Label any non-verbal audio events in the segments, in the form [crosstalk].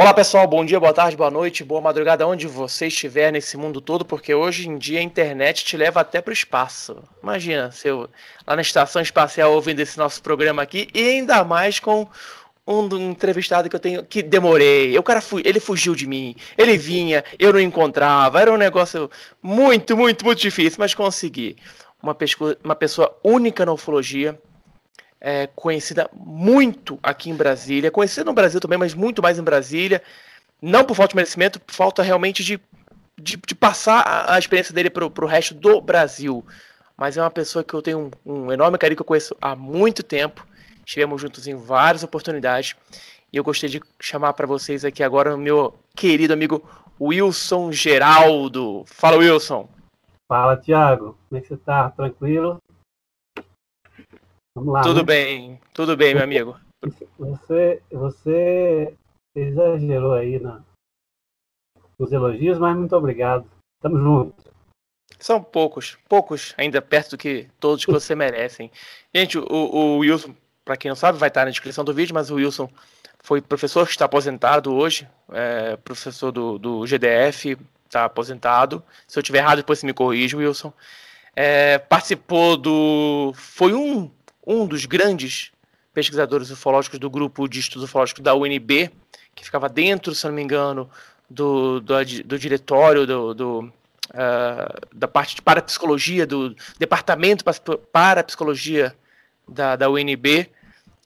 Olá pessoal, bom dia, boa tarde, boa noite, boa madrugada, onde você estiver nesse mundo todo, porque hoje em dia a internet te leva até para o espaço. Imagina, se eu lá na estação espacial ouvindo esse nosso programa aqui, e ainda mais com um, entrevistado que eu tenho que demorei. O cara ele fugiu de mim, ele vinha, eu não encontrava, era um negócio muito, muito, muito difícil, mas consegui. Uma, uma pessoa única na ufologia, é, conhecida muito aqui em Brasília, conhecida no Brasil também, mas muito mais em Brasília, não por falta de merecimento, por falta realmente de, de, de passar a, experiência dele para o resto do Brasil. Mas é uma pessoa que eu tenho um, um enorme carinho, que eu conheço há muito tempo, estivemos juntos em várias oportunidades, e eu gostaria de chamar para vocês aqui agora o meu querido amigo Wilson Geraldo. Fala, Wilson. Fala, Thiago. Como é que você tá? Tranquilo? Vamos lá. Tudo né? bem, tudo bem, meu amigo. Você, você exagerou aí na, nos elogios, mas muito obrigado. Tamo junto. São poucos, poucos, ainda perto do que todos que você merecem. Gente, o, o Wilson, para quem não sabe, vai estar na descrição do vídeo, mas o Wilson foi professor que está aposentado hoje, é, professor do, do GDF, está aposentado. Se eu tiver errado, depois você me corrige, Wilson. É, participou do. Foi um um dos grandes pesquisadores ufológicos do grupo de estudos ufológicos da UNB, que ficava dentro, se não me engano, do, do, do diretório do, do uh, da parte de parapsicologia, do departamento para psicologia da, da UNB.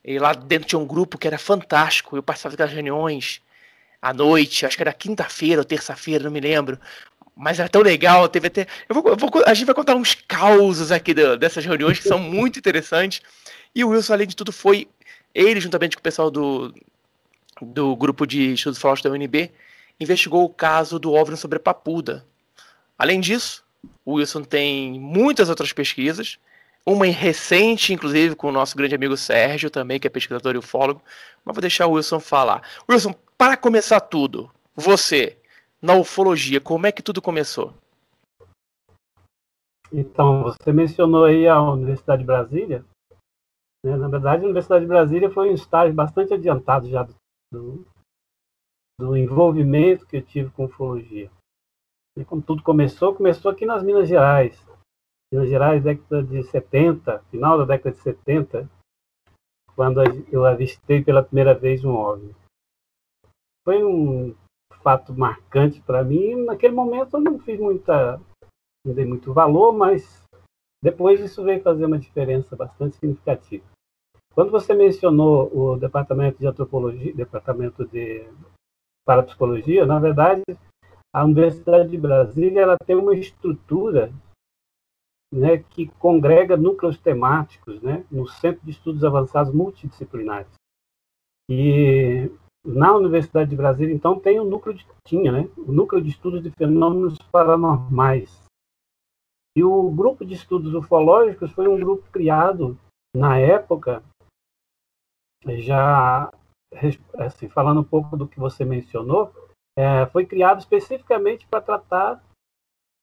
E lá dentro tinha um grupo que era fantástico. Eu participava das reuniões à noite, acho que era quinta-feira ou terça-feira, não me lembro. Mas era tão legal, teve até. Eu vou, eu vou, a gente vai contar uns causos aqui do, dessas reuniões que são muito interessantes. E o Wilson, além de tudo, foi ele, juntamente com o pessoal do, do grupo de estudos flautas da UNB, investigou o caso do OVNI sobre a Papuda. Além disso, o Wilson tem muitas outras pesquisas, uma recente, inclusive, com o nosso grande amigo Sérgio, também, que é pesquisador e ufólogo, mas vou deixar o Wilson falar. Wilson, para começar tudo, você, na ufologia, como é que tudo começou? Então, você mencionou aí a Universidade de Brasília. Né? Na verdade, a Universidade de Brasília foi um estágio bastante adiantado já do, do envolvimento que eu tive com ufologia. E como tudo começou, começou aqui nas Minas Gerais. Minas Gerais, década de 70, final da década de 70, quando eu avistei pela primeira vez um OVNI. Foi um fato marcante para mim. Naquele momento eu não fiz muita, não dei muito valor, mas depois isso veio fazer uma diferença bastante significativa. Quando você mencionou o departamento de antropologia, departamento de parapsicologia, na verdade, a Universidade de Brasília ela tem uma estrutura né, que congrega núcleos temáticos né, no Centro de Estudos Avançados Multidisciplinares. E na Universidade de Brasília, então, tem o núcleo de, tinha, né, o núcleo de estudos de fenômenos paranormais. E o grupo de estudos ufológicos foi um grupo criado na época, já assim, falando um pouco do que você mencionou, é, foi criado especificamente para tratar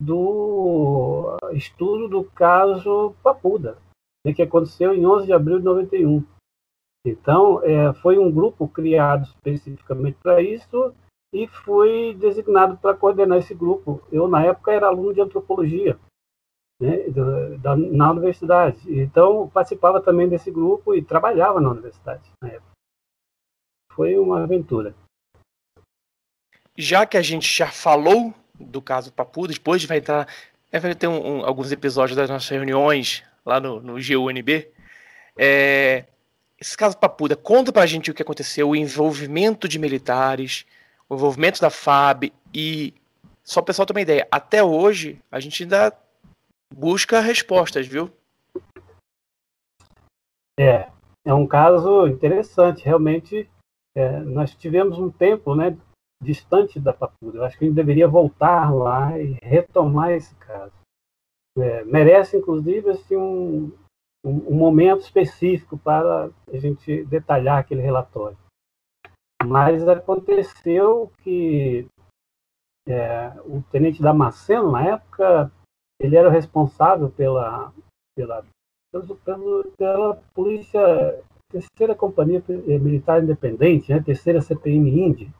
do estudo do caso Papuda, né, que aconteceu em 11 de abril de 91. Então, é, foi um grupo criado especificamente para isso e fui designado para coordenar esse grupo. Eu, na época, era aluno de antropologia né, da, na universidade. Então, participava também desse grupo e trabalhava na universidade na época. Foi uma aventura. Já que a gente já falou do caso Papu, depois vai entrar. Vai ter um, um, alguns episódios das nossas reuniões lá no, no GUNB. É, esse caso Papuda, conta pra gente o que aconteceu, o envolvimento de militares, o envolvimento da FAB e só o pessoal ter uma ideia, até hoje a gente ainda busca respostas, viu? É, é um caso interessante, realmente é, nós tivemos um tempo, né, distante da Papuda. Eu acho que a gente deveria voltar lá e retomar esse caso. É, merece, inclusive, assim, um, um, momento específico para a gente detalhar aquele relatório. Mas aconteceu que é, o tenente Damasceno, na época, ele era o responsável pela, pela, pela, pela polícia, terceira companhia militar independente, né, terceira CPM Indy,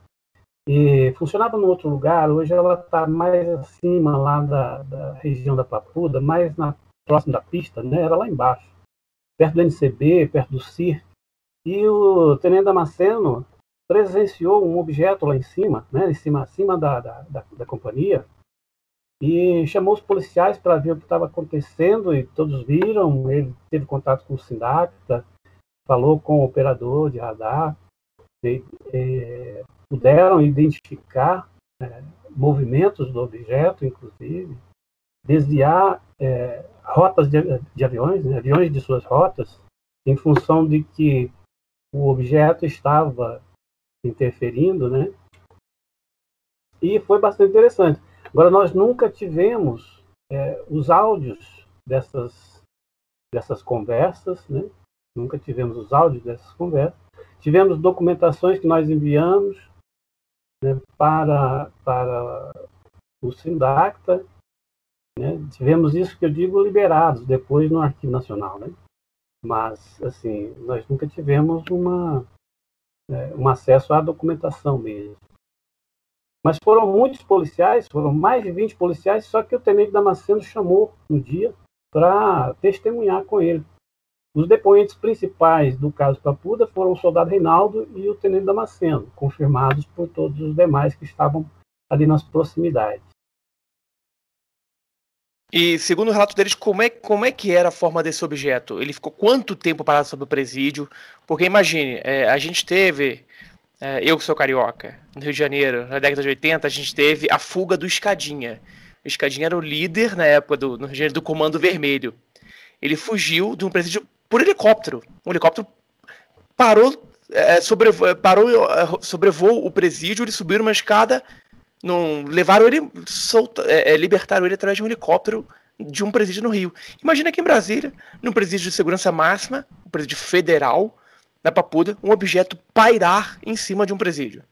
e funcionava num outro lugar, hoje ela está mais acima lá da, da, região da Papuda, mais na, próximo da pista, né? era lá embaixo, perto do NCB, perto do CIR. E o Tenente Damasceno presenciou um objeto lá em cima, né? em cima, acima da, da, da, da companhia, e chamou os policiais para ver o que estava acontecendo, e todos viram, ele teve contato com o Sindacta, falou com o operador de radar, e, e, puderam identificar é, movimentos do objeto, inclusive, desviar é, rotas de, de aviões, né, aviões de suas rotas, em função de que o objeto estava interferindo, né? E foi bastante interessante. Agora, nós nunca tivemos é, os áudios dessas, dessas conversas, né? Nunca tivemos os áudios dessas conversas. Tivemos documentações que nós enviamos né, para, para o Sindacta. Né? Tivemos isso que eu digo liberados depois no Arquivo Nacional. Né? Mas, assim, nós nunca tivemos uma, é, um acesso à documentação mesmo. Mas foram muitos policiais, foram mais de 20 policiais, só que o tenente Damasceno chamou um dia para testemunhar com ele. Os depoentes principais do caso Papuda foram o soldado Reinaldo e o tenente Damasceno, confirmados por todos os demais que estavam ali nas proximidades. E segundo o relato deles, como é, como é que era a forma desse objeto? Ele ficou quanto tempo parado sob o presídio? Porque imagine, é, a gente teve, é, eu que sou carioca, no Rio de Janeiro, na década de 80, a gente teve a fuga do Escadinha. O Escadinha era o líder na época do, no Rio de Janeiro, do Comando Vermelho. Ele fugiu de um presídio por helicóptero. Um helicóptero parou, é, sobrevo, parou, é, sobrevoou o presídio, eles subiram uma escada, não, levaram ele, solta, é, é, libertaram ele através de um helicóptero de um presídio no Rio. Imagina aqui em Brasília, num presídio de segurança máxima, um presídio federal, na Papuda, um objeto pairar em cima de um presídio.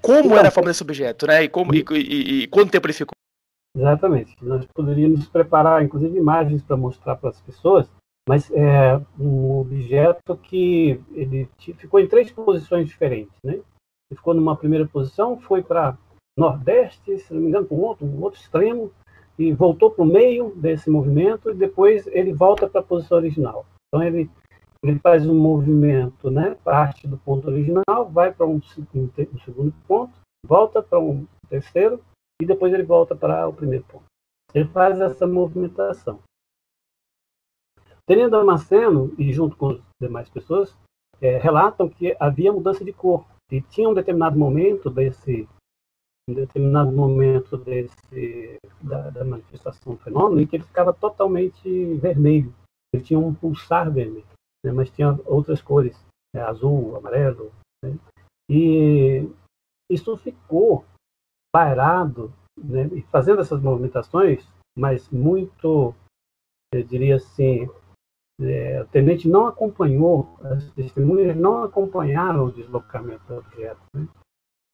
Como então, era a forma desse objeto, né? E, como, e, e, e quanto tempo ele ficou? Exatamente. Nós poderíamos preparar, inclusive, imagens para mostrar para as pessoas mas é um objeto que ele ficou em três posições diferentes, né? Ele ficou numa primeira posição, foi para nordeste, se não me engano, para um outro, um outro extremo, e voltou para o meio desse movimento, e depois ele volta para a posição original. Então ele, ele faz um movimento, né? Parte do ponto original, vai para um, um, um segundo ponto, volta para um terceiro, e depois ele volta para o primeiro ponto. Ele faz essa movimentação. Tenente Damasceno, e junto com as demais pessoas, é, relatam que havia mudança de cor. E tinha um determinado momento desse um determinado momento desse da, da manifestação do fenômeno em que ele ficava totalmente vermelho. Ele tinha um pulsar vermelho, né, mas tinha outras cores, né, azul, amarelo. Né, e isso ficou parado, né, fazendo essas movimentações, mas muito, eu diria assim, é, o tenente não acompanhou, as testemunhas não acompanharam o deslocamento do objeto. Né?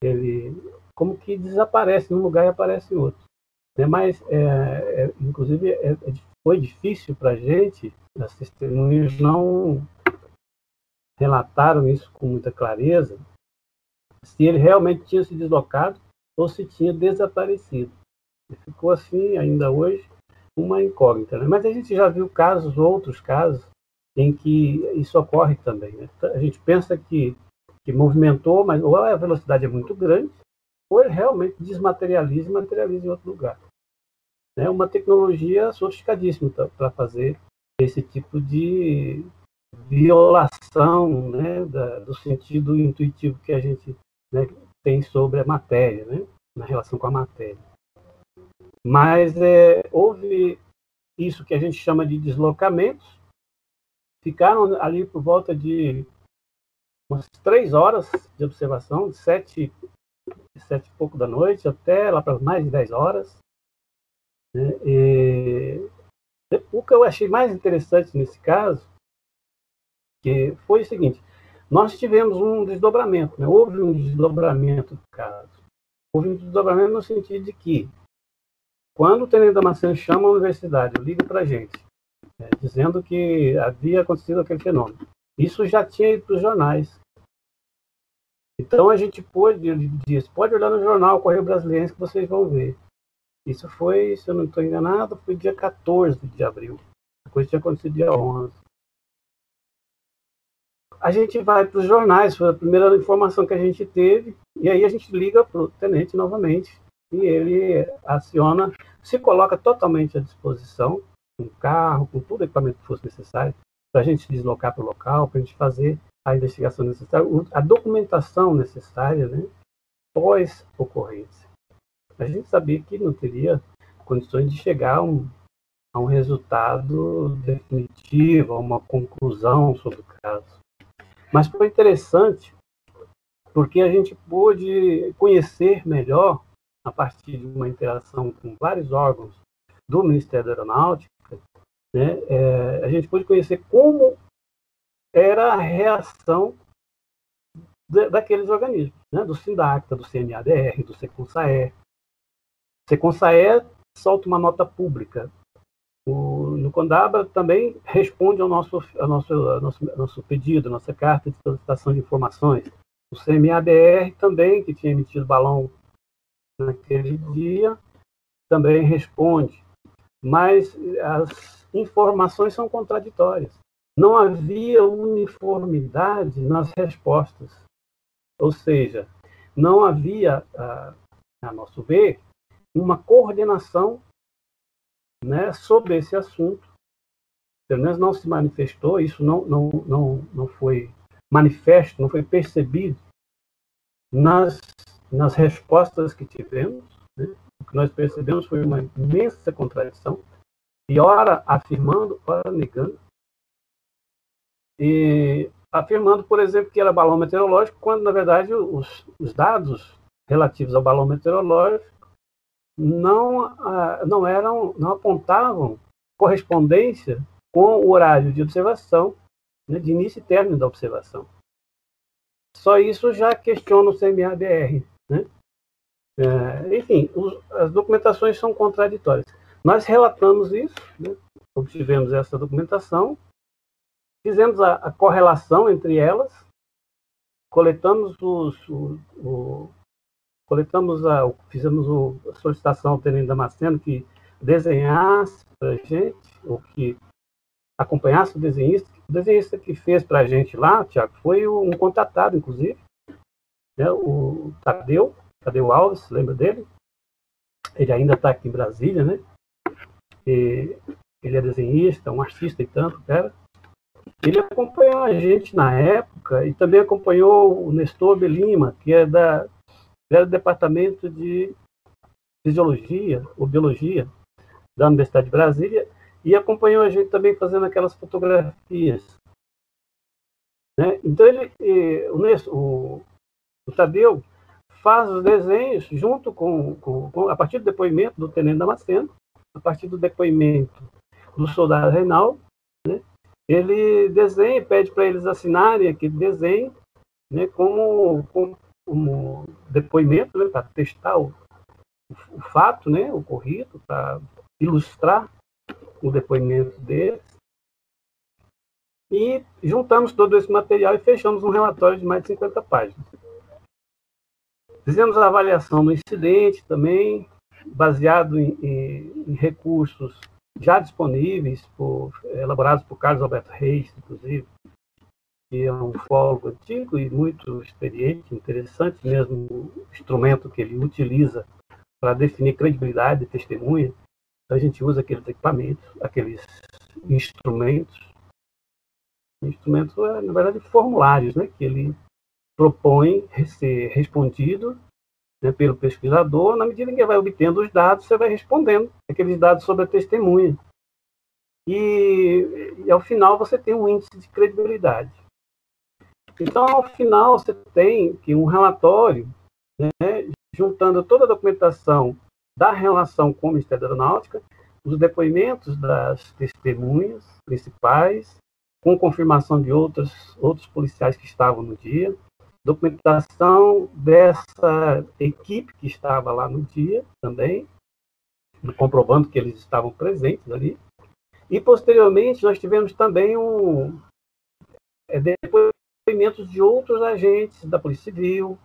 Ele, como que desaparece num lugar e aparece outro. Né? Mas, é, é, inclusive, é, é foi difícil para a gente, as testemunhas não relataram isso com muita clareza, se ele realmente tinha se deslocado ou se tinha desaparecido. ficou assim ainda hoje uma incógnita. Né? Mas a gente já viu casos, outros casos, em que isso ocorre também. Né? A gente pensa que, que movimentou, mas ou a velocidade é muito grande, ou ele realmente desmaterializa e materializa em outro lugar. É uma tecnologia sofisticadíssima para fazer esse tipo de violação né, da, do sentido intuitivo que a gente né, tem sobre a matéria, né, na relação com a matéria. Mas é, houve isso que a gente chama de deslocamentos. Ficaram ali por volta de umas três horas de observação, sete, sete e pouco da noite até lá para mais de dez horas. Né? E, o que eu achei mais interessante nesse caso que foi o seguinte: nós tivemos um desdobramento, né? houve um desdobramento do caso. Houve um desdobramento no sentido de que quando o Tenente Damasceno chama a universidade, liga para a gente, é, dizendo que havia acontecido aquele fenômeno. Isso já tinha ido para os jornais. Então a gente pôde, ele disse, pode olhar no jornal Correio Brasileiro que vocês vão ver. Isso foi, se eu não estou enganado, foi dia 14 de abril. A coisa tinha acontecido dia 11. A gente vai para os jornais, foi a primeira informação que a gente teve, e aí a gente liga para o tenente novamente, e ele aciona, se coloca totalmente à disposição, com carro, com todo o equipamento que fosse necessário, para a gente deslocar para o local, para a gente fazer a investigação necessária, a documentação necessária, né, pós ocorrência. A gente sabia que não teria condições de chegar a um, a um resultado definitivo, a uma conclusão sobre o caso. Mas foi interessante porque a gente pôde conhecer melhor, a partir de uma interação com vários órgãos do Ministério da Aeronáutica, né, é, a gente pôde conhecer como era a reação daqueles organismos, né, do SINDACTA, do CNADR, do SECONSAE. SECONSAE solta uma nota pública. O, no Condabra também responde ao nosso, ao nosso, ao nosso, ao nosso pedido, nossa carta de solicitação de informações. O CMADR também, que tinha emitido balão naquele dia, também responde. Mas as informações são contraditórias não havia uniformidade nas respostas. Ou seja, não havia, a nosso ver, uma coordenação né, sobre esse assunto. Pelo menos não se manifestou, isso não, não, não, não foi manifesto, não foi percebido nas, nas respostas que tivemos. Né? O que nós percebemos foi uma imensa contradição, e ora afirmando, ora negando e afirmando, por exemplo, que era balão meteorológico, quando na verdade os, os dados relativos ao balão meteorológico não, ah, não eram, não apontavam correspondência com o horário de observação, né, de início e término da observação. Só isso já questiona o CMABR. Né? É, enfim, os, as documentações são contraditórias. Nós relatamos isso, né? obtivemos essa documentação, Fizemos a, a correlação entre elas, coletamos os, o, o, coletamos a, fizemos o, a solicitação ao Tenente Damasceno que desenhasse para a gente, ou que acompanhasse o desenhista. O desenhista que fez para a gente lá, Tiago, foi um contatado, inclusive, né, o Tadeu, Tadeu Alves, lembra dele? Ele ainda está aqui em Brasília, né? E ele é desenhista, um artista e tanto, cara. Ele acompanhou a gente na época e também acompanhou o Nestor Belima, que é da, era do Departamento de Fisiologia ou Biologia da Universidade de Brasília e acompanhou a gente também fazendo aquelas fotografias. Né? Então, ele, o, o, o Tadeu faz os desenhos junto com, com, com, a partir do depoimento do Tenente Damasceno, a partir do depoimento do soldado Reinaldo, né? Ele desenha, pede para eles assinarem aquele desenho, né, como, como, como depoimento, né, para testar o, o, fato né, ocorrido, para ilustrar o depoimento deles. E juntamos todo esse material e fechamos um relatório de mais de 50 páginas. Fizemos a avaliação do incidente também, baseado em, em, em recursos já disponíveis, por, elaborados por Carlos Alberto Reis, inclusive, que é um fólogo antigo e muito experiente, interessante mesmo o instrumento que ele utiliza para definir credibilidade de testemunha. Então, a gente usa aqueles equipamentos, aqueles instrumentos. Instrumentos, é, na verdade, formulários, né, que ele propõe ser respondido né, pelo pesquisador, na medida em que vai obtendo os dados, você vai respondendo aqueles dados sobre a testemunha. E, e ao final você tem um índice de credibilidade. Então, ao final, você tem que um relatório, né, juntando toda a documentação da relação com o Ministério da Aeronáutica, os depoimentos das testemunhas principais, com confirmação de outros, outros policiais que estavam no dia, documentação dessa equipe que estava lá no dia também, comprovando que eles estavam presentes ali. E posteriormente nós tivemos também um é, depoimentos de outros agentes da Polícia Civil,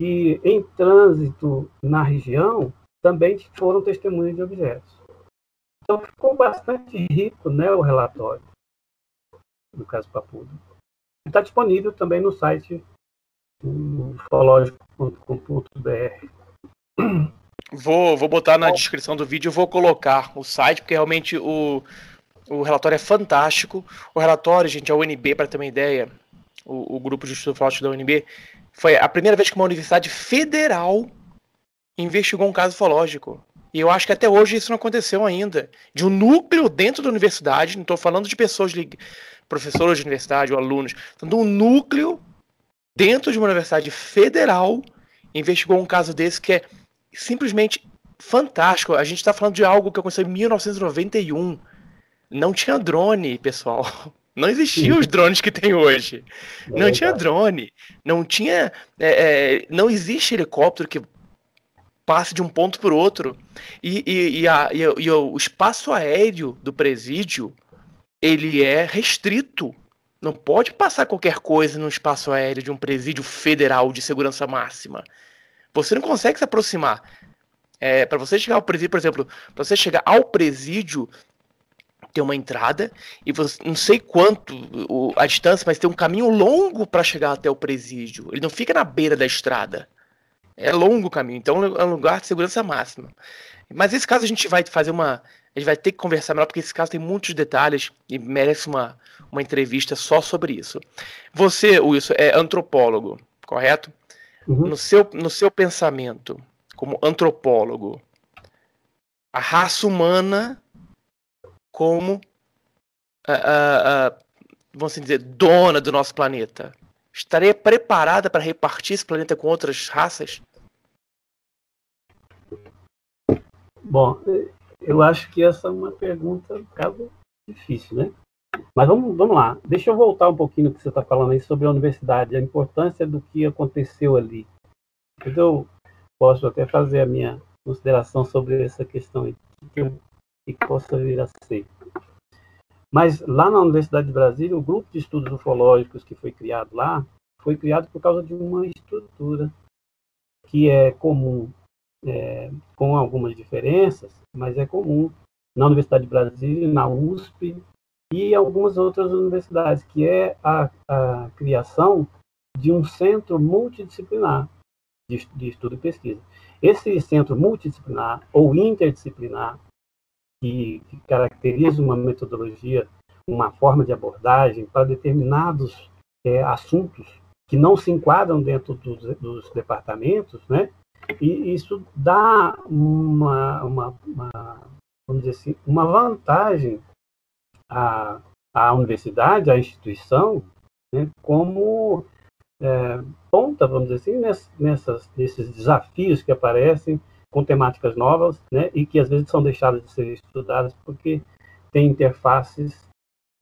que em trânsito na região também foram testemunhas de objetos. Então ficou bastante rico né, o relatório do caso Papudo. Está disponível também no site ufológico.com.br. Vou, vou botar na descrição do vídeo, vou colocar o site, porque realmente o, o relatório é fantástico. O relatório, gente, a UNB, para ter uma ideia, o, o grupo de estudo ufológico da UNB, foi a primeira vez que uma universidade federal investigou um caso ufológico. E eu acho que até hoje isso não aconteceu ainda. De um núcleo dentro da universidade, não estou falando de pessoas, professores de universidade ou alunos, de um núcleo dentro de uma universidade federal investigou um caso desse que é simplesmente fantástico. A gente está falando de algo que aconteceu em 1991. Não tinha drone, pessoal. [laughs] Não existiam os [laughs] drones que tem hoje. É não tinha drone. Não tinha. É, é, não existe helicóptero que passe de um ponto para o outro. E, e, e, a, e o espaço aéreo do presídio ele é restrito. Não pode passar qualquer coisa no espaço aéreo de um presídio federal de segurança máxima. Você não consegue se aproximar. É, para você chegar ao presídio, por exemplo, para você chegar ao presídio, tem uma entrada e você não sei quanto o, a distância, mas tem um caminho longo para chegar até o presídio. Ele não fica na beira da estrada. É longo o caminho, então é um lugar de segurança máxima. Mas esse caso a gente vai fazer uma. A gente vai ter que conversar melhor, porque esse caso tem muitos detalhes e merece uma, uma entrevista só sobre isso. Você, Wilson, é antropólogo, correto? Uhum. No, seu, no seu pensamento, como antropólogo, a raça humana como, uh, uh, vamos dizer, dona do nosso planeta, estaria preparada para repartir esse planeta com outras raças? Bom, eu acho que essa é uma pergunta um bocado difícil, né? Mas vamos, vamos lá. Deixa eu voltar um pouquinho no que você está falando aí sobre a universidade, a importância do que aconteceu ali. Eu posso até fazer a minha consideração sobre essa questão aí, que, que possa vir a ser. Mas lá na Universidade de Brasília, o grupo de estudos ufológicos que foi criado lá, foi criado por causa de uma estrutura que é comum é, com algumas diferenças, mas é comum na Universidade de Brasília, na USP e algumas outras universidades, que é a, a criação de um centro multidisciplinar de, de estudo e pesquisa. Esse centro multidisciplinar ou interdisciplinar, que, que caracteriza uma metodologia, uma forma de abordagem para determinados é, assuntos que não se enquadram dentro dos, dos departamentos, né? E isso dá uma, uma, uma, vamos dizer assim, uma vantagem à, à universidade, à instituição, né, como é, ponta, vamos dizer assim, nessas, nesses desafios que aparecem com temáticas novas né, e que às vezes são deixadas de ser estudadas porque têm interfaces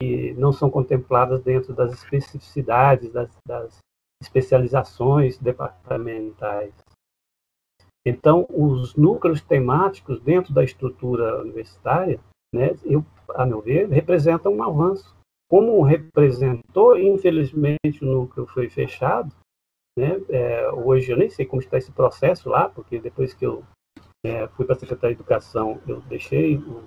que não são contempladas dentro das especificidades, das, das especializações departamentais. Então, os núcleos temáticos dentro da estrutura universitária, né, eu, a meu ver, representam um avanço. Como representou, infelizmente, o núcleo foi fechado, né, é, hoje eu nem sei como está esse processo lá, porque depois que eu é, fui para a Secretaria de Educação, eu deixei o,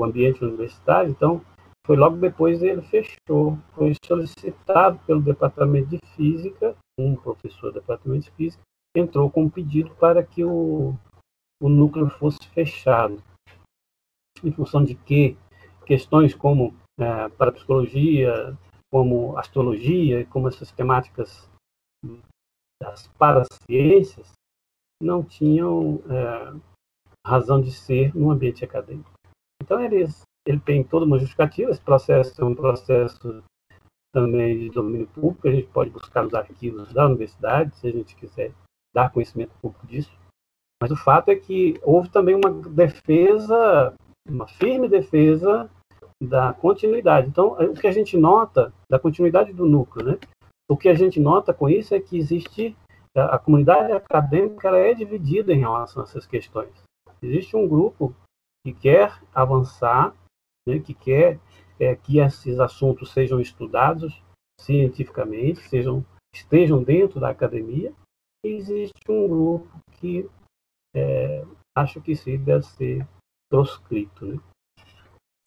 o ambiente universitário, então foi logo depois ele fechou. Foi solicitado pelo Departamento de Física, um professor do Departamento de Física, entrou com um pedido para que o, o núcleo fosse fechado. Em função de que questões como é, parapsicologia, como astrologia, como essas temáticas das paraciências, não tinham é, razão de ser no ambiente acadêmico. Então, eles, ele tem toda uma justificativa. Esse processo é um processo também de domínio público. A gente pode buscar nos arquivos da universidade, se a gente quiser dar conhecimento público disso. Mas o fato é que houve também uma defesa, uma firme defesa da continuidade. Então, o que a gente nota da continuidade do núcleo, né? O que a gente nota com isso é que existe a comunidade acadêmica ela é dividida em relação a essas questões. Existe um grupo que quer avançar, né, que quer é, que esses assuntos sejam estudados cientificamente, sejam, estejam dentro da academia, existe um grupo que é, acho que sim deve ser proscrito. Né?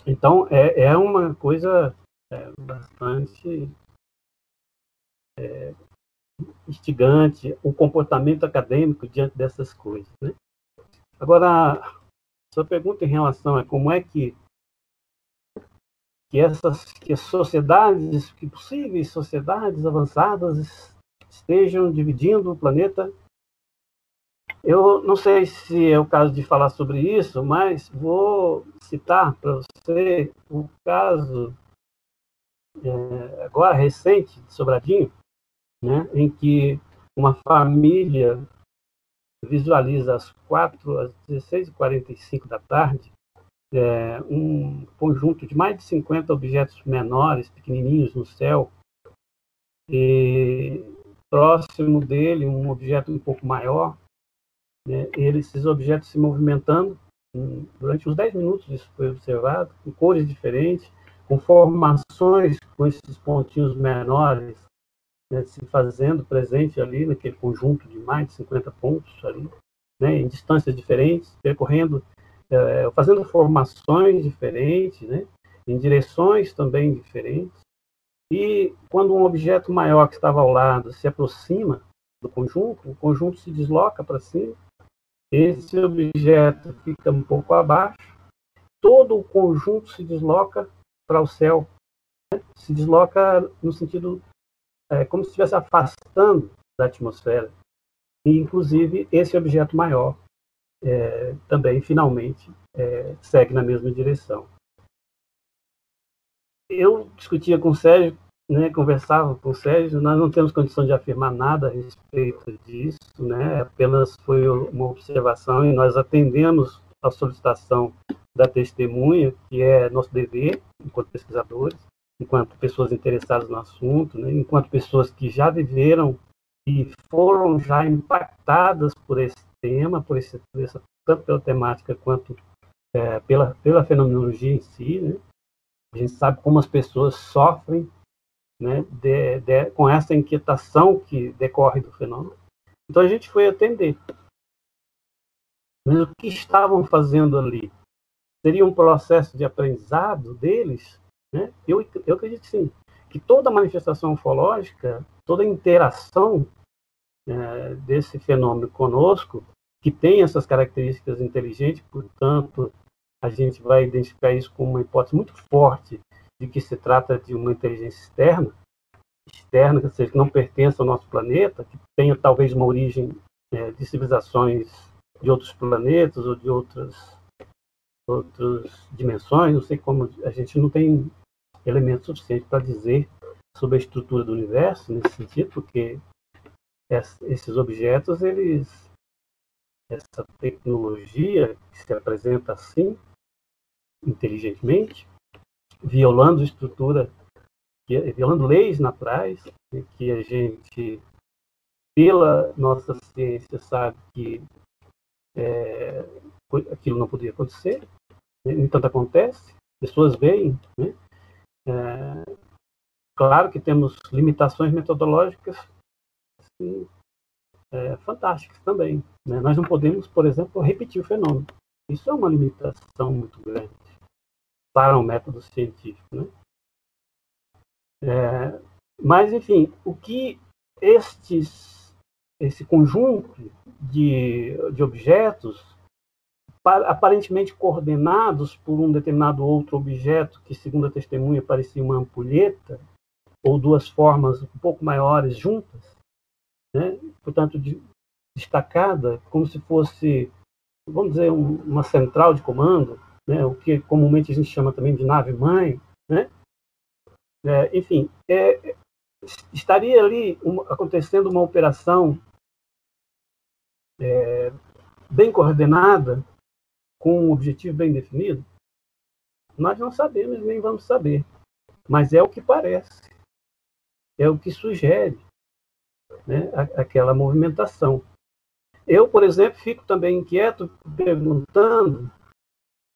Então, é, é uma coisa é, bastante é, instigante o comportamento acadêmico diante dessas coisas. Né? Agora, sua pergunta em relação a como é que que essas que sociedades, que possíveis sociedades avançadas estejam dividindo o planeta. Eu não sei se é o caso de falar sobre isso, mas vou citar para você o caso é, agora recente de Sobradinho, né, em que uma família visualiza às 4, às 16h45 da tarde, é, um conjunto de mais de 50 objetos menores, pequenininhos no céu, e próximo dele um objeto um pouco maior, né, esses objetos se movimentando durante uns 10 minutos, isso foi observado, com cores diferentes, com formações com esses pontinhos menores né, se fazendo presente ali naquele conjunto de mais de 50 pontos ali, né, em distâncias diferentes, percorrendo, é, fazendo formações diferentes, né, em direções também diferentes. E quando um objeto maior que estava ao lado se aproxima do conjunto, o conjunto se desloca para cima, esse objeto fica um pouco abaixo, todo o conjunto se desloca para o céu, né? se desloca no sentido é, como se estivesse afastando da atmosfera. E, inclusive, esse objeto maior é, também, finalmente, é, segue na mesma direção. Eu discutia com o Sérgio, né, conversava com o Sérgio, nós não temos condição de afirmar nada a respeito disso, né, apenas foi uma observação e nós atendemos a solicitação da testemunha, que é nosso dever, enquanto pesquisadores, enquanto pessoas interessadas no assunto, né, enquanto pessoas que já viveram e foram já impactadas por esse tema, por, esse, por essa, tanto pela temática quanto é, pela, pela fenomenologia em si. Né? A gente sabe como as pessoas sofrem né, de, de, com essa inquietação que decorre do fenômeno. Então a gente foi atender. Mas o que estavam fazendo ali? Seria um processo de aprendizado deles? Né? Eu, eu acredito sim, que toda manifestação ufológica, toda interação é, desse fenômeno conosco, que tem essas características inteligentes, portanto, a gente vai identificar isso como uma hipótese muito forte de que se trata de uma inteligência externa, externa, que seja, que não pertence ao nosso planeta, que tenha talvez uma origem é, de civilizações de outros planetas ou de outras outras dimensões, não sei como a gente não tem elemento suficiente para dizer sobre a estrutura do universo nesse sentido, porque esses objetos, eles essa tecnologia que se apresenta assim, inteligentemente, violando estrutura, violando leis naturais, né, que a gente, pela nossa ciência, sabe que é, aquilo não poderia acontecer, né, no entanto acontece, pessoas veem, né, é, claro que temos limitações metodológicas assim, é, fantásticas também. Né? Nós não podemos, por exemplo, repetir o fenômeno. Isso é uma limitação muito grande para um método científico. Né? É, mas, enfim, o que estes, esse conjunto de, de objetos aparentemente coordenados por um determinado outro objeto que, segundo a testemunha, parecia uma ampulheta, ou duas formas um pouco maiores juntas, né? portanto, de, destacada, como se fosse, vamos dizer, um, uma central de comando, né? o que comumente a gente chama também de nave-mãe. Né? É, enfim, é, estaria ali uma, acontecendo uma operação é, bem coordenada com um objetivo bem definido? Nós não sabemos nem vamos saber. Mas é o que parece. É o que sugere né, aquela movimentação. Eu, por exemplo, fico também inquieto perguntando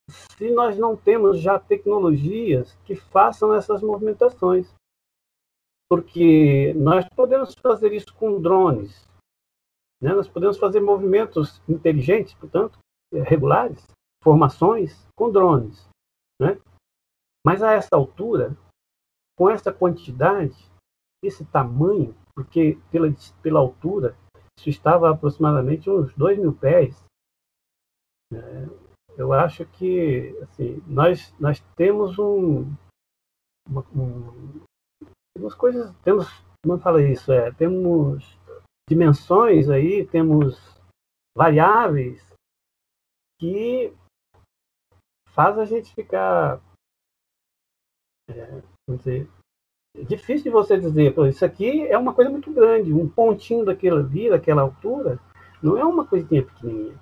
se nós não temos já tecnologias que façam essas movimentações. porque nós podemos fazer isso com drones, né? nós podemos fazer movimentos inteligentes, portanto, regulares, formações com drones. Né? Mas a essa altura, com essa quantidade, esse tamanho, porque pela, pela altura, isso estava aproximadamente uns dois mil pés. Né? Eu acho que assim, nós, nós temos um, uma, um, temos coisas, temos, como fala isso, é, temos dimensões aí, temos variáveis que faz a gente ficar é, dizer, é difícil de você dizer, isso aqui é uma coisa muito grande, um pontinho daquela ali, daquela altura, não é uma coisinha pequenininha.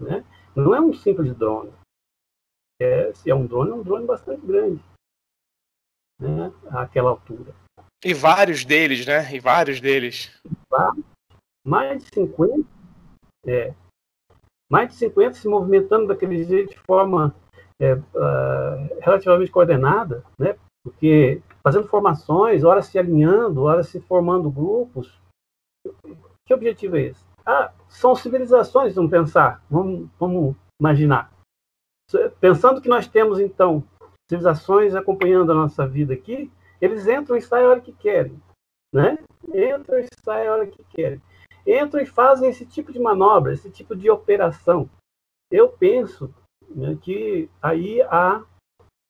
Né? Não é um simples drone. É, se é um drone, é um drone bastante grande. Né? Àquela altura. E vários deles, né? E vários deles. Mais de 50. É, mais de 50 se movimentando daquele jeito de forma é, uh, relativamente coordenada, né? Porque fazendo formações, horas se alinhando, horas se formando grupos. Que objetivo é esse? Ah, são civilizações, vamos pensar, vamos, vamos imaginar. Pensando que nós temos, então, civilizações acompanhando a nossa vida aqui, eles entram e saem a hora que querem. Né? Entram e saem a hora que querem. Entram e fazem esse tipo de manobra, esse tipo de operação. Eu penso né, que aí há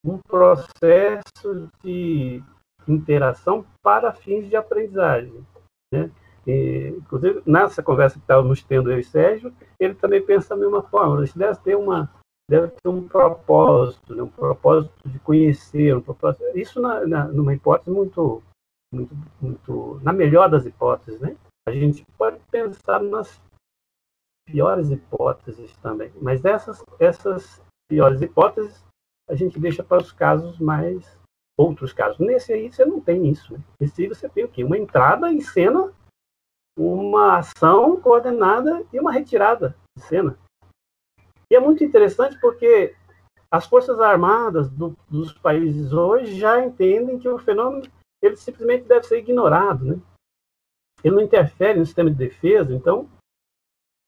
um processo de interação para fins de aprendizagem. Né? E, inclusive, nessa conversa que estávamos tendo eu e Sérgio, ele também pensa da mesma forma. Isso deve ter, uma, deve ter um propósito, né? um propósito de conhecer. Um propósito, isso na, na, numa hipótese muito, muito, muito, na melhor das hipóteses. Né? A gente pode pensar nas piores hipóteses também, mas essas, essas piores hipóteses a gente deixa para os casos mais outros casos. Nesse aí você não tem isso. Né? Nesse aí você tem o quê? Uma entrada em cena, uma ação coordenada e uma retirada de cena. E é muito interessante porque as forças armadas do, dos países hoje já entendem que o fenômeno ele simplesmente deve ser ignorado, né? Ele não interfere no sistema de defesa, então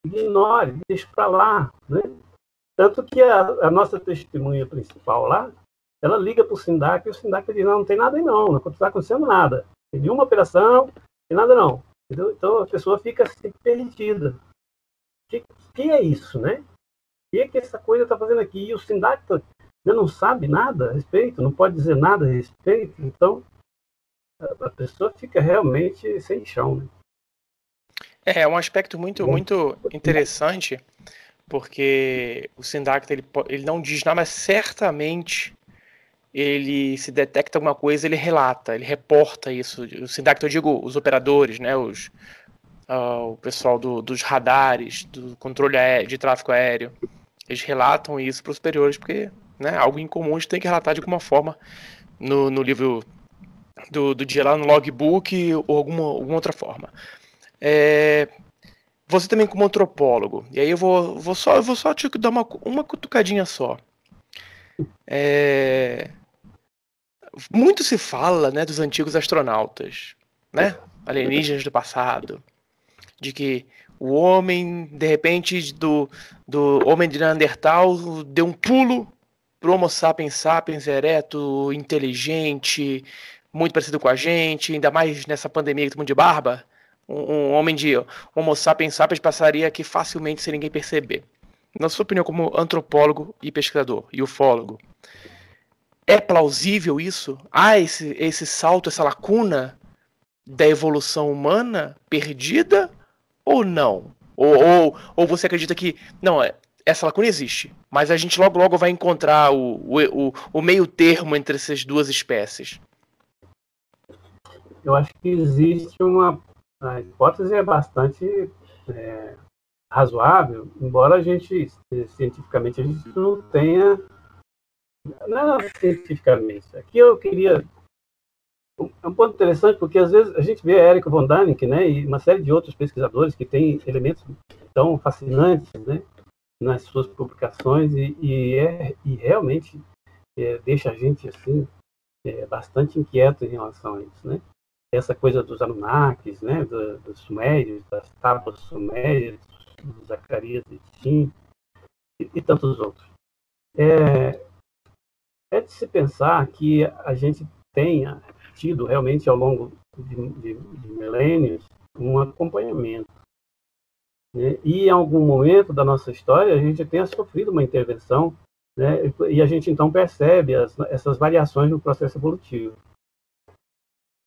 ignore, deixe para lá, né? Tanto que a, a, nossa testemunha principal lá, ela liga para o SINDAC e o SINDAC diz, não, não tem nada aí não, não está acontecendo nada. Tem nenhuma operação, tem nada não. Entendeu? Então a pessoa fica assim, perdida. O que, que, é isso, né? O que é que essa coisa está fazendo aqui? E o SINDAC tá, não sabe nada a respeito, não pode dizer nada a respeito. Então a, pessoa fica realmente sem chão. Né? É, é um aspecto muito, muito interessante porque o Syndacta ele, ele não diz nada, mas certamente ele se detecta alguma coisa, ele relata, ele reporta isso. O Syndacta, eu digo, os operadores, né, os, uh, o pessoal do, dos radares, do controle aéreo, de tráfego aéreo, eles relatam isso para os superiores, porque né, algo incomum a gente tem que relatar de alguma forma no, no livro do, do dia lá, no logbook ou alguma, alguma outra forma. É, você também como antropólogo, e aí eu vou, vou só, eu vou só te dar uma, uma cutucadinha só. É... Muito se fala né, dos antigos astronautas, né? Alienígenas do passado. De que o homem, de repente, do, do homem de Neandertal deu um pulo pro Homo sapiens sapiens ereto, inteligente, muito parecido com a gente, ainda mais nessa pandemia que todo mundo de barba um, um homem de Homo sapiens sapiens passaria aqui facilmente sem ninguém perceber. Na sua opinião, como antropólogo e pesquisador e ufólogo, é plausível isso? Há esse, esse salto, essa lacuna da evolução humana perdida ou não? Ou, ou, ou você acredita que, não, é, essa lacuna existe, mas a gente logo logo vai encontrar o, o, o meio termo entre essas duas espécies? Eu acho que existe uma a hipótese é bastante é, razoável, embora a gente, cientificamente, a gente não tenha. Não é cientificamente. Aqui eu queria. É um ponto interessante, porque às vezes a gente vê a Erika von Däniken né, e uma série de outros pesquisadores que têm elementos tão fascinantes né, nas suas publicações e, e, é, e realmente é, deixa a gente assim é, bastante inquieto em relação a isso, né? Essa coisa dos Anunnakis, né? Do, dos Sumérios, das tábuas sumérias, Zacarias de Tim e, e tantos outros. É, é de se pensar que a gente tenha tido realmente ao longo de, de, de milênios um acompanhamento. Né? E em algum momento da nossa história a gente tenha sofrido uma intervenção né? e a gente então percebe as, essas variações no processo evolutivo.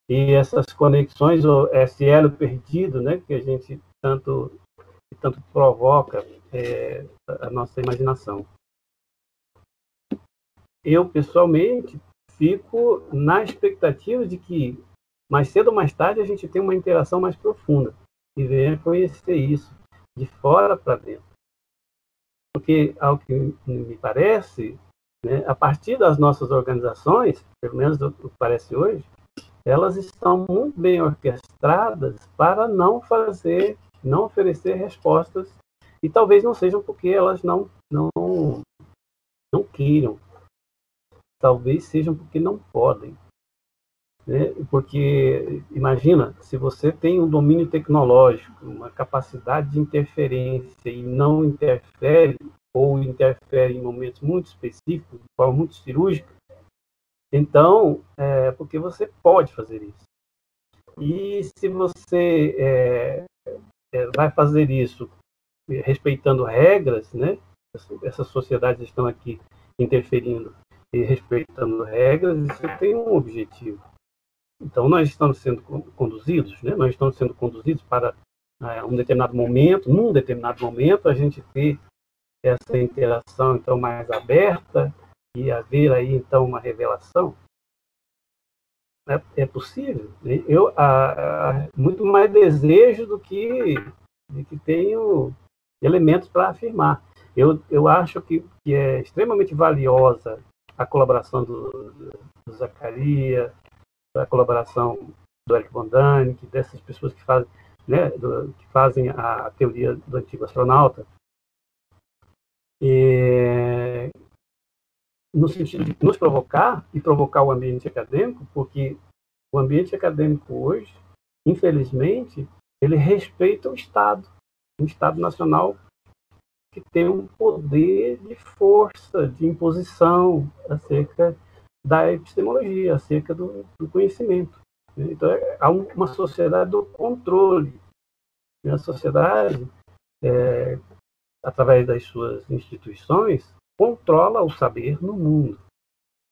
E essas conexões, o SL perdido, né, que a gente tanto, tanto provoca é, a nossa imaginação. Eu, pessoalmente, fico na expectativa de que mais cedo ou mais tarde a gente tenha uma interação mais profunda e venha conhecer isso de fora para dentro. Porque, ao que me parece, né, a partir das nossas organizações, pelo menos o que parece hoje, elas estão muito bem orquestradas para não fazer, não oferecer respostas e talvez não sejam porque elas não não não queiram, talvez sejam porque não podem. Né? Porque, imagina, se você tem um domínio tecnológico, uma capacidade de interferência e não interfere, ou interfere em momentos muito específicos, de forma muito cirúrgica, então, é porque você pode fazer isso. E se você é, é, vai fazer isso respeitando regras, né? Essas sociedades estão aqui interferindo e respeitando regras, isso tem um objetivo. Então, nós estamos sendo conduzidos, né? nós estamos sendo conduzidos para é, um determinado momento, num determinado momento, a gente ter essa interação então mais aberta e haver aí então uma revelação. É, é possível. Eu a, a, muito mais desejo do que de que tenho elementos para afirmar. Eu, eu acho que, que é extremamente valiosa a colaboração do, do Zacaria, a colaboração do Eric von Däniken, dessas pessoas que fazem, né, do, que fazem a teoria do antigo astronauta, e, no sentido de nos provocar e provocar o ambiente acadêmico, porque o ambiente acadêmico hoje, infelizmente, ele respeita o Estado, o Estado Nacional que tem um poder de força, de imposição acerca da epistemologia, acerca do, do conhecimento. Então, é, há uma sociedade do controle. E a sociedade, é, através das suas instituições, controla o saber no mundo.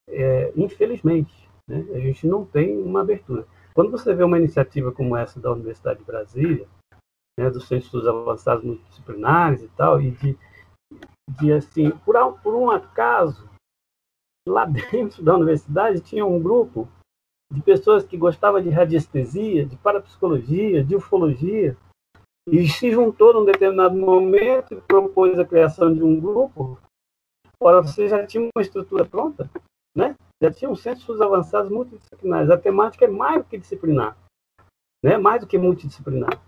É, infelizmente, né, a gente não tem uma abertura. Quando você vê uma iniciativa como essa da Universidade de Brasília, né, dos centros avançados multidisciplinares e tal, e de, de assim, por, por um acaso, lá [laughs] dentro da universidade tinha um grupo de pessoas que gostavam de radiestesia, de parapsicologia, de ufologia, e se juntou num determinado momento e propôs a criação de um grupo. Ora, você já tinha uma estrutura pronta, né? Já tinha um centros avançados multidisciplinares. A temática é mais do que disciplinar, né? Mais do que multidisciplinar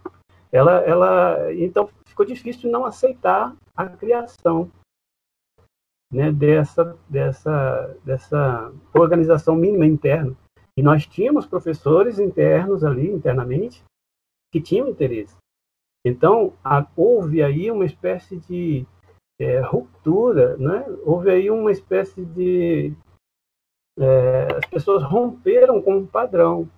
ela, ela, então ficou difícil não aceitar a criação né, dessa, dessa, dessa organização mínima interna. E nós tínhamos professores internos ali, internamente, que tinham interesse. Então, a, houve aí uma espécie de é, ruptura, né? houve aí uma espécie de. É, as pessoas romperam com um padrão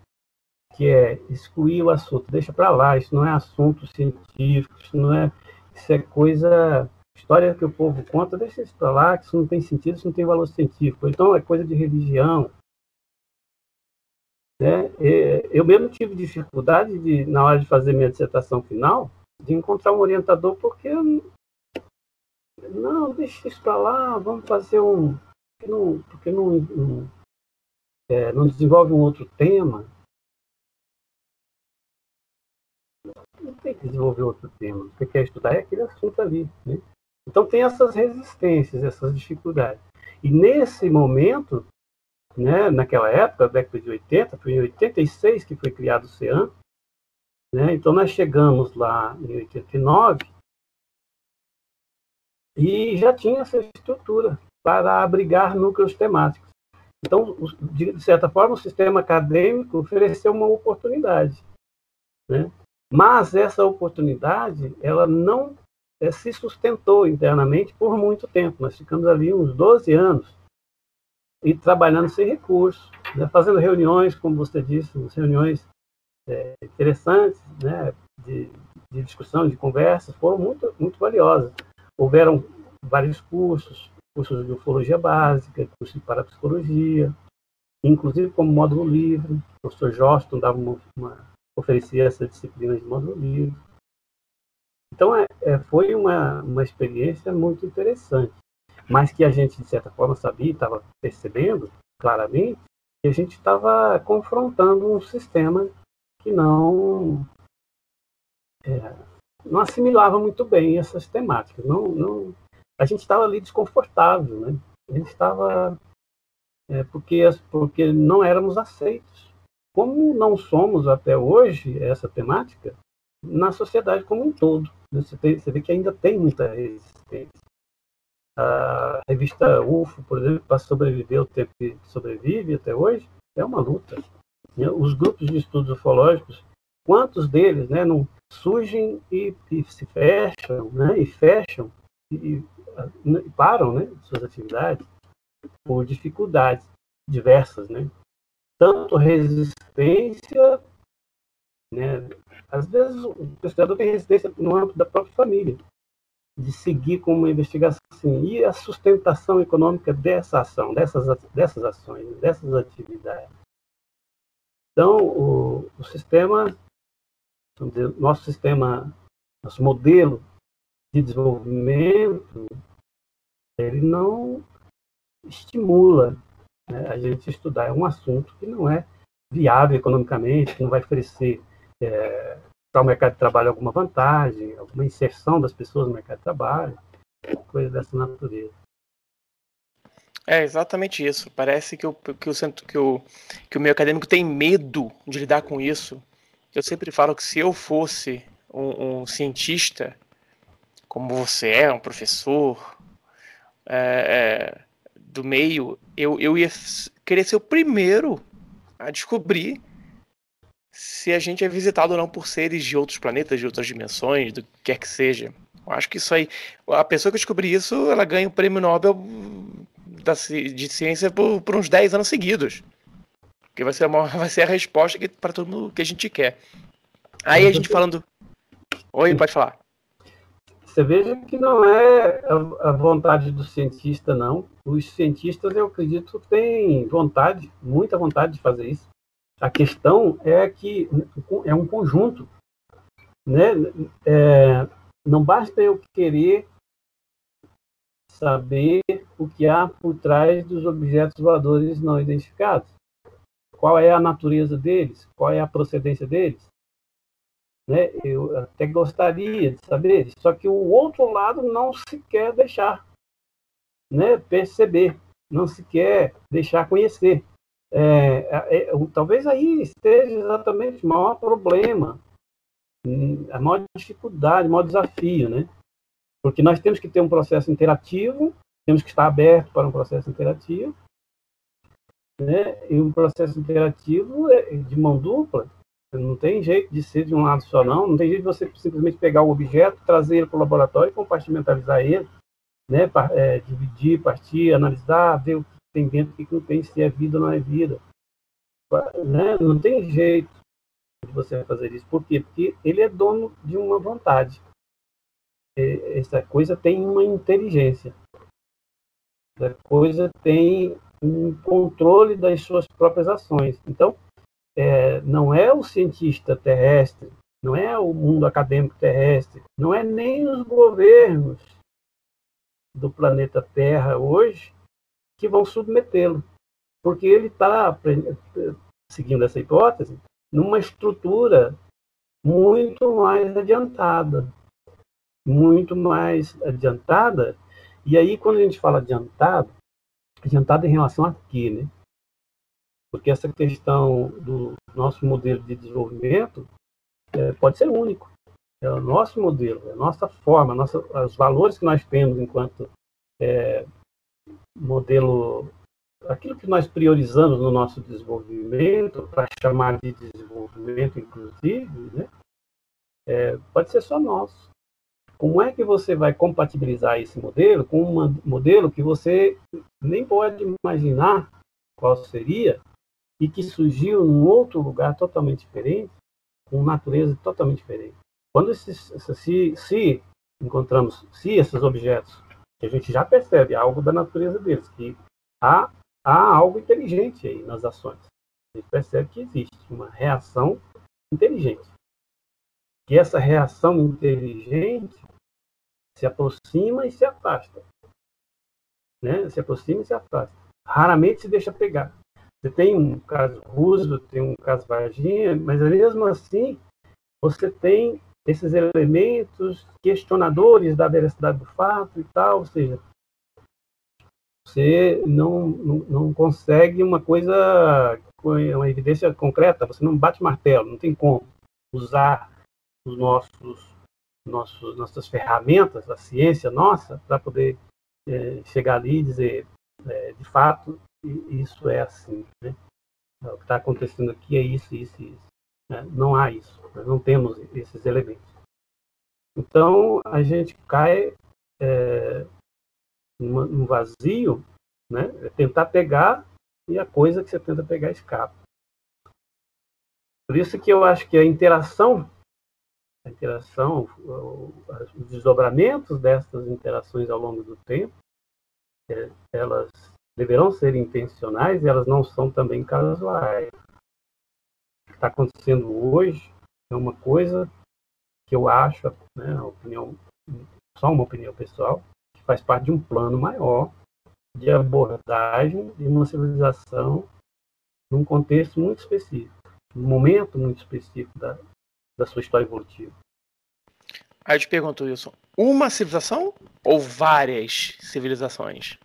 que é excluir o assunto, deixa para lá, isso não é assunto científico, isso não é, isso é coisa, história que o povo conta, deixa isso para lá, que isso não tem sentido, isso não tem valor científico, então é coisa de religião. Né? Eu mesmo tive dificuldade de, na hora de fazer minha dissertação final, de encontrar um orientador, porque não, deixa isso para lá, vamos fazer um, porque não, porque não, não, é, não desenvolve um outro tema, não tem que desenvolver outro tema. Você quer estudar é aquele assunto ali. Né? Então tem essas resistências, essas dificuldades. E nesse momento, né, naquela época, década de 80, foi em 86 que foi criado o CEAM, né? então nós chegamos lá em 89 e já tinha essa estrutura para abrigar núcleos temáticos. Então, de certa forma, o sistema acadêmico ofereceu uma oportunidade. Né? Mas essa oportunidade, ela não é, se sustentou internamente por muito tempo. Nós ficamos ali uns 12 anos e trabalhando sem recursos, né? fazendo reuniões, como você disse, reuniões é, interessantes, né? de, de discussão, de conversa, foram muito, muito valiosas. Houveram vários cursos, cursos de ufologia básica, cursos de parapsicologia, inclusive como módulo livre. O professor Joston dava uma, uma, oferecia essa disciplina de módulo livre. Então, é, é, foi uma, uma experiência muito interessante, mas que a gente, de certa forma, sabia, estava percebendo claramente, que a gente estava confrontando um sistema que não é, não assimilava muito bem essas temáticas. Não, não, a gente estava ali desconfortável, né? A gente estava é, porque porque não éramos aceitos. Como não somos até hoje essa temática na sociedade como um todo, né? você, tem, você vê que ainda tem muita resistência. A revista UFO, por exemplo, para sobreviver o tempo que sobrevive até hoje, é uma luta. Os grupos de estudos ufológicos, quantos deles né, não surgem e, e se fecham, né, e fecham, e, e param né, suas atividades por dificuldades diversas, né? Tanto resistência, né? Às vezes o pesquisador tem resistência no âmbito da própria família, de seguir com uma investigação assim, e a sustentação econômica dessa ação, dessas, dessas ações, dessas atividades. Então, o, o sistema, dizer, nosso sistema, nosso modelo de desenvolvimento, ele não estimula né, a gente estudar. É um assunto que não é viável economicamente, que não vai oferecer é, para o mercado de trabalho alguma vantagem, alguma inserção das pessoas no mercado de trabalho, coisa dessa natureza. É exatamente isso. Parece que o, que o, que o, que o meio acadêmico tem medo de lidar com isso. Eu sempre falo que se eu fosse um, um cientista, como você é, um professor é, é, do meio, eu, eu ia querer ser o primeiro a descobrir se a gente é visitado ou não por seres de outros planetas, de outras dimensões, do que quer que seja. Eu acho que isso aí. A pessoa que descobrir isso, ela ganha o prêmio Nobel da, de ciência por, por uns 10 anos seguidos. Que vai ser, uma, [laughs] vai ser a resposta para todo mundo que a gente quer. Aí a gente falando. Oi, pode falar. Você veja que não é a vontade do cientista, não. Os cientistas, eu acredito, têm vontade, muita vontade de fazer isso. A questão é que é um conjunto. Né? É, não basta eu querer saber o que há por trás dos objetos voadores não identificados. Qual é a natureza deles? Qual é a procedência deles? Né? Eu até gostaria de saber, só que o outro lado não se quer deixar né, perceber, não se quer deixar conhecer. É, é, talvez aí esteja exatamente o maior problema, a maior dificuldade, o maior desafio, né? Porque nós temos que ter um processo interativo, temos que estar aberto para um processo interativo, né? E um processo interativo é de mão dupla, não tem jeito de ser de um lado só, não. Não tem jeito de você simplesmente pegar um objeto, trazer ele para o laboratório e compartimentalizar ele, né? É, dividir, partir, analisar, ver o que tem dentro, o que não tem, se é vida ou não é vida. Né? Não tem jeito de você fazer isso. Por quê? Porque ele é dono de uma vontade. Essa coisa tem uma inteligência. Essa coisa tem um controle das suas próprias ações. Então, é, não é o cientista terrestre, não é o mundo acadêmico terrestre, não é nem os governos do planeta Terra hoje que vão submetê-lo, porque ele está, seguindo essa hipótese, numa estrutura muito mais adiantada, muito mais adiantada. E aí, quando a gente fala adiantado, adiantado em relação a quê, né? porque essa questão do nosso modelo de desenvolvimento é, pode ser único. É o nosso modelo, é a nossa forma, nossa, os valores que nós temos enquanto é, modelo aquilo que nós priorizamos no nosso desenvolvimento, para chamar de desenvolvimento inclusive, né, é, pode ser só nosso. Como é que você vai compatibilizar esse modelo com um modelo que você nem pode imaginar qual seria e que surgiu num outro lugar totalmente diferente, com natureza totalmente diferente? Quando se, se, se encontramos, se esses objetos, que a gente já percebe algo da natureza deles, que há, há algo inteligente aí nas ações. A gente percebe que existe uma reação inteligente. Que essa reação inteligente se aproxima e se afasta. Né? Se aproxima e se afasta. Raramente se deixa pegar. Você tem um caso Roosevelt, tem um caso Varginha, mas mesmo assim você tem esses elementos questionadores da veracidade do fato e tal, ou seja, você não, não, não consegue uma coisa, uma evidência concreta, você não bate martelo, não tem como usar os nossos, nossos nossas ferramentas, a ciência nossa, para poder é, chegar ali e dizer, é, de fato, isso é assim. Né? O que está acontecendo aqui é isso, isso e isso. Né? Não há isso, nós não temos esses elementos. Então, a gente cai é, num vazio, né? É tentar pegar e a coisa que você tenta pegar escapa. Por isso que eu acho que a interação, a interação, os desdobramentos dessas interações ao longo do tempo, é, elas deverão ser intencionais e elas não são também casuais. O que está acontecendo hoje é uma coisa que eu acho, né, opinião, só uma opinião pessoal, que faz parte de um plano maior de abordagem de uma civilização num contexto muito específico, num momento muito específico da, da sua história evolutiva. Aí eu te pergunto, Wilson, uma civilização ou várias civilizações?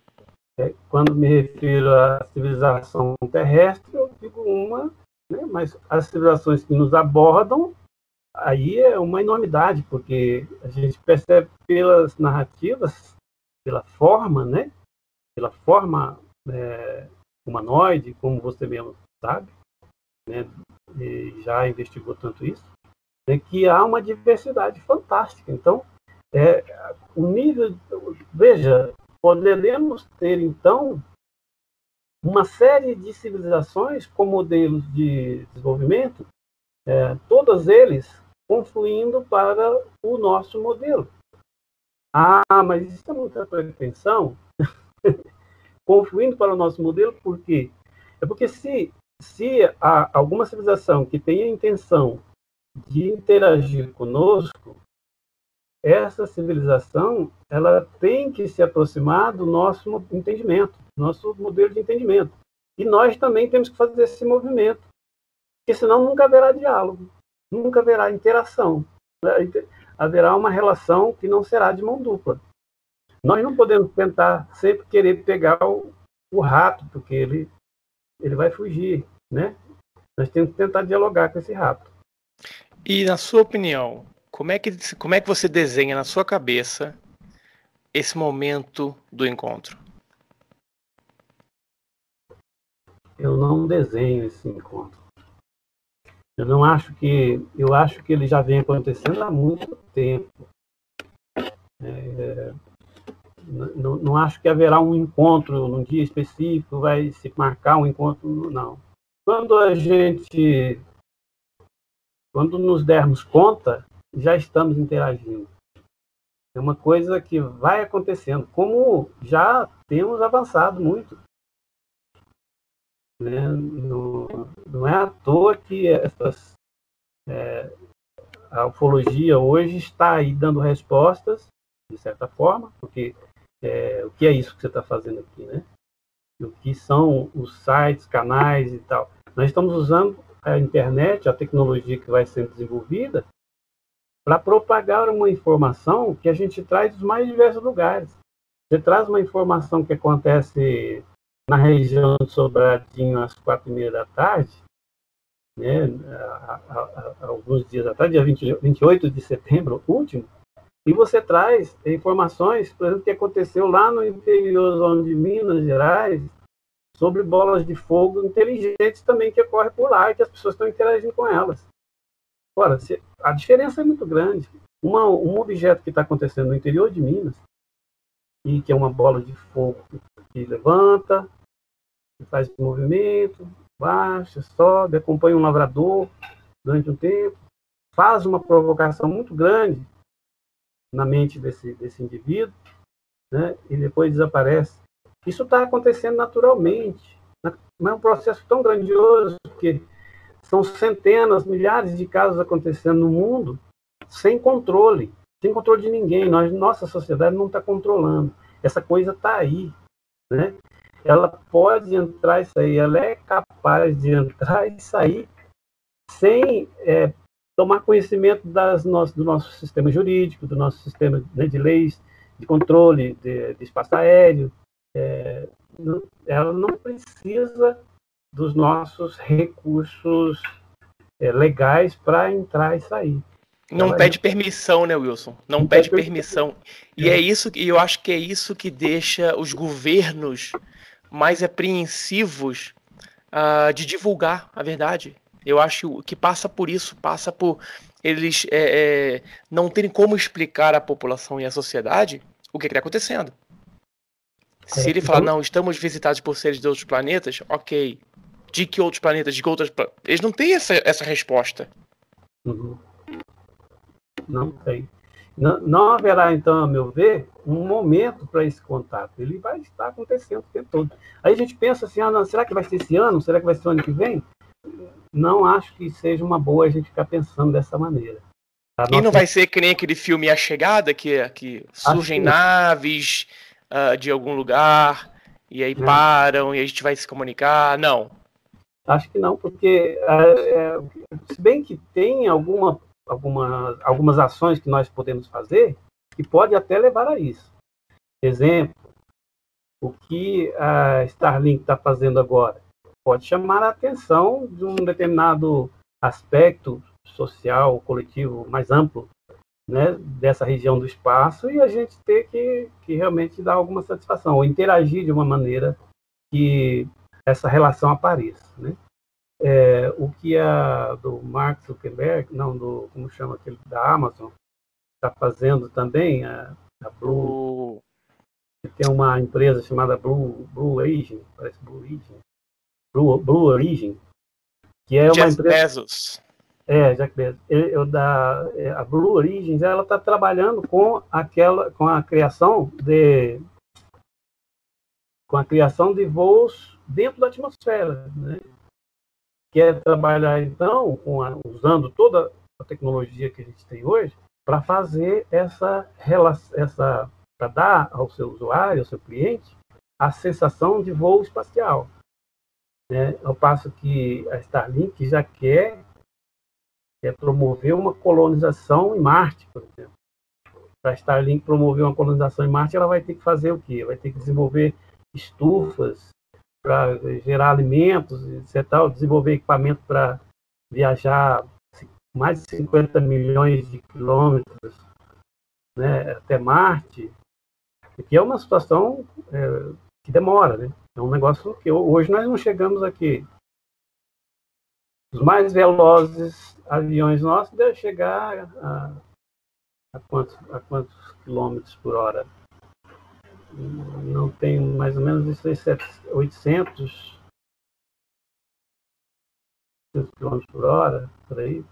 É, quando me refiro à civilização terrestre, eu digo uma, né, mas as civilizações que nos abordam, aí é uma enormidade, porque a gente percebe pelas narrativas, pela forma, né, pela forma é, humanoide, como você mesmo sabe, né, já investigou tanto isso, né, que há uma diversidade fantástica. Então, é, o nível, veja, poderemos ter então uma série de civilizações com modelos de desenvolvimento, é, todos eles confluindo para o nosso modelo. Ah, mas isso é muita pretensão. [laughs] confluindo para o nosso modelo, por quê? É porque se, se alguma civilização que tenha a intenção de interagir conosco, essa civilização ela tem que se aproximar do nosso entendimento, nosso modelo de entendimento. E nós também temos que fazer esse movimento, porque senão nunca haverá diálogo, nunca haverá interação, haverá uma relação que não será de mão dupla. Nós não podemos tentar sempre querer pegar o, o rato, porque ele, ele vai fugir, né? Nós temos que tentar dialogar com esse rato. E na sua opinião, como é que, como é que você desenha na sua cabeça esse momento do encontro? Eu não desenho esse encontro. Eu não acho que. Eu acho que ele já vem acontecendo há muito tempo. É, não, não, acho que haverá um encontro num dia específico, vai se marcar um encontro, não. Quando a gente, quando nos dermos conta, já estamos interagindo. É uma coisa que vai acontecendo, como já temos avançado muito. Né? Não, não é à toa que essas, é, a ufologia hoje está aí dando respostas, de certa forma, porque é, o que é isso que você está fazendo aqui, né? O que são os sites, canais e tal. Nós estamos usando a internet, a tecnologia que vai sendo desenvolvida, para propagar uma informação que a gente traz dos mais diversos lugares. Você traz uma informação que acontece na região de Sobradinho às quatro e meia da tarde, né, alguns dias atrás, dia 20, 28 de setembro último, e você traz informações, por exemplo, que aconteceu lá no interior de Minas Gerais sobre bolas de fogo inteligentes também que ocorrem por lá e que as pessoas estão interagindo com elas. Ora, se, a diferença é muito grande. Uma, um objeto que está acontecendo no interior de Minas, e que é uma bola de fogo que levanta, que faz movimento, baixa, sobe, acompanha um lavrador durante um tempo, faz uma provocação muito grande na mente desse, desse indivíduo, né, e depois desaparece. Isso está acontecendo naturalmente, mas é um processo tão grandioso que são centenas, milhares de casos acontecendo no mundo sem controle, sem controle de ninguém. Nós, nossa sociedade não está controlando. Essa coisa está aí, né? Ela pode entrar e sair, ela é capaz de entrar e sair sem é, tomar conhecimento das do nosso sistema jurídico, do nosso sistema né, de leis, de controle de, de espaço aéreo. É, ela não precisa dos nossos recursos é, legais para entrar e sair. Não ela pede é... permissão, né, Wilson? Não, não pede permissão. E é. isso e eu acho que é isso que deixa os governos mais apreensivos uh, de divulgar a verdade. Eu acho que passa por isso, passa por eles é, é, não terem como explicar à população e à sociedade o que está acontecendo. Se é, ele falar, não, estamos visitados por seres de outros planetas, ok. De que outros planetas? De que outras. Eles não têm essa, essa resposta. Uhum. Não tem. Não, não, haverá, então, a meu ver, um momento para esse contato. Ele vai estar acontecendo o tempo todo. Aí a gente pensa assim: ah, não, será que vai ser esse ano? Será que vai ser o ano que vem? Não acho que seja uma boa a gente ficar pensando dessa maneira. E não vai ser que nem aquele filme A Chegada, que, que surgem naves uh, de algum lugar e aí é. param e a gente vai se comunicar? Não. Acho que não, porque é, é, se bem que tem alguma, alguma, algumas ações que nós podemos fazer que pode até levar a isso. Exemplo, o que a Starlink está fazendo agora pode chamar a atenção de um determinado aspecto social, coletivo mais amplo né, dessa região do espaço e a gente ter que, que realmente dar alguma satisfação ou interagir de uma maneira que essa relação apareça. Né? É, o que a do Mark Zuckerberg, não, do, como chama aquele da Amazon, está fazendo também, a, a Blue, tem uma empresa chamada Blue, Blue Origin, parece Blue Origin, Blue, Blue Origin, que é uma empresa... Bezos. É, Jack Bezos. Eu, da, é, a Blue Origins, ela está trabalhando com aquela, com a criação de, com a criação de voos dentro da atmosfera, né? Quer é trabalhar então a, usando toda a tecnologia que a gente tem hoje para fazer essa essa para dar ao seu usuário, ao seu cliente, a sensação de voo espacial. Né? Ao passo que a Starlink já quer é promover uma colonização em Marte, por exemplo. Para a Starlink promover uma colonização em Marte, ela vai ter que fazer o quê? Vai ter que desenvolver estufas para gerar alimentos, etc. Desenvolver equipamento para viajar mais de 50 milhões de quilômetros né, até Marte, que é uma situação é, que demora, né? É um negócio que hoje nós não chegamos aqui. Os mais velozes aviões nossos devem chegar a, a, quantos, a quantos quilômetros por hora? Não tem mais ou menos 800 km por hora, por aí.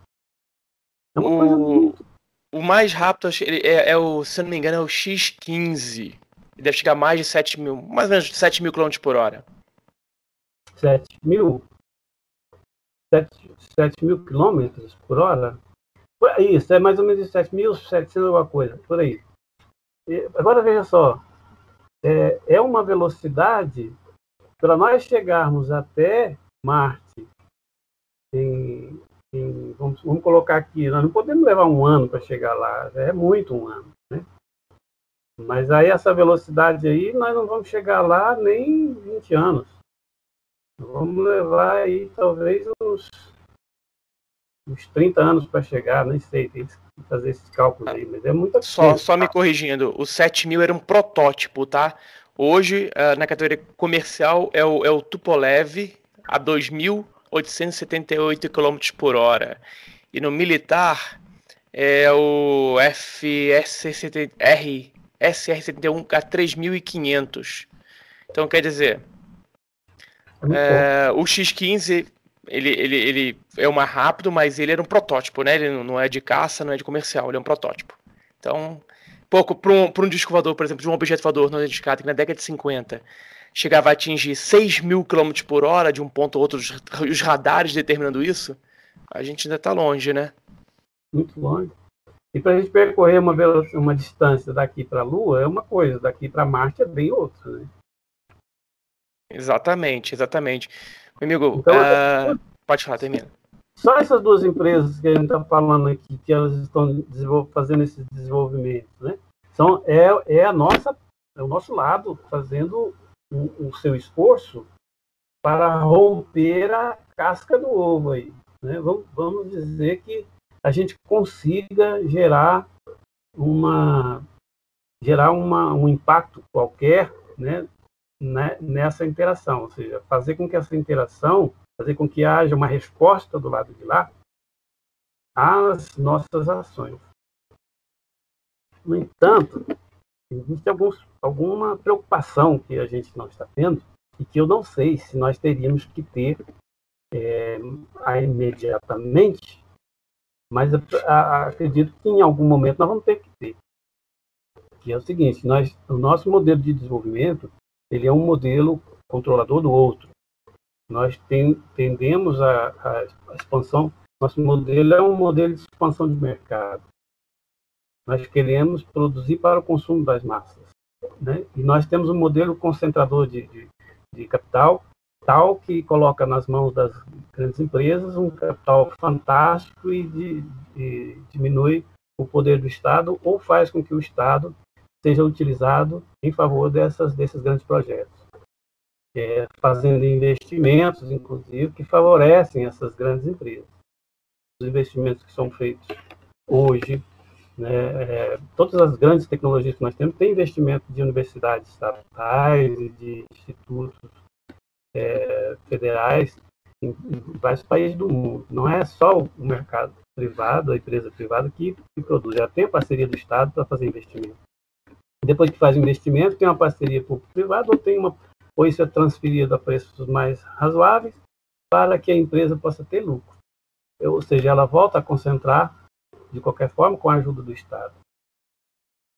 É uma o, coisa muito... o mais rápido é, é, o, se eu não me engano, é o X15. Ele deve chegar a mais de 7 mil, mais ou menos 7 mil km por hora. 7 mil? 7, 7 mil quilômetros por hora. Isso, é mais ou menos 7.700 alguma coisa, por aí. E, agora veja só, é, é uma velocidade para nós chegarmos até Marte em, em, vamos, vamos, colocar aqui, nós não podemos levar um ano para chegar lá, é muito um ano, né? Mas aí essa velocidade aí, nós não vamos chegar lá nem 20 anos. Vamos levar aí talvez uns, uns 30 anos para chegar, nem sei, tem que fazer esses cálculos aí, mas é muita só, só me corrigindo, o 7 mil era um protótipo, tá? Hoje, uh, na categoria comercial, é o, é o Tupolev a 2.878 km por hora. E no militar, é o FSR, SR71 a 3.500. Então, quer dizer, é, o X15 ele, ele, ele é o mais rápido, mas ele era um protótipo, né? Ele não é de caça, não é de comercial, ele é um protótipo. Então, pouco para um, um disco voador, por exemplo, de um objeto voador não identificado, que na década de 50 chegava a atingir 6 mil km por hora de um ponto a outro, os, os radares determinando isso, a gente ainda está longe, né? Muito longe. E para a gente percorrer uma, uma distância daqui para a Lua é uma coisa, daqui para Marte é bem outra, né? Exatamente, exatamente. Meu amigo, então, uh, pode falar, termina. Só essas duas empresas que a gente está falando aqui, que elas estão fazendo esse desenvolvimento, né? São, é, é, a nossa, é o nosso lado fazendo o, o seu esforço para romper a casca do ovo aí. Né? Vamos, vamos dizer que a gente consiga gerar uma gerar uma, um impacto qualquer né, né, nessa interação, ou seja, fazer com que essa interação, fazer com que haja uma resposta do lado de lá às nossas ações. No entanto, existe alguns, alguma preocupação que a gente não está tendo e que eu não sei se nós teríamos que ter é, imediatamente, mas a, acredito que em algum momento nós vamos ter que ter. Que é o seguinte, nós, o nosso modelo de desenvolvimento ele é um modelo controlador do outro. Nós tem, tendemos a, a, expansão, nosso modelo é um modelo de expansão de mercado. Nós queremos produzir para o consumo das massas. Né? E nós temos um modelo concentrador de, de, de capital tal que coloca nas mãos das grandes empresas um capital fantástico e, de, diminui o poder do Estado ou faz com que o Estado seja utilizado em favor dessas, desses grandes projetos. É, fazendo investimentos, inclusive, que favorecem essas grandes empresas. Os investimentos que são feitos hoje, né, é, todas as grandes tecnologias que nós temos, têm investimento de universidades estatais e de institutos é, federais em, em, vários países do mundo. Não é só o mercado privado, a empresa privada que, que produz, já tem a parceria do Estado para fazer investimento. Depois que faz o investimento, tem uma parceria público-privada ou tem uma ou isso é transferido a preços mais razoáveis para que a empresa possa ter lucro. Ou seja, ela volta a concentrar de qualquer forma com a ajuda do Estado.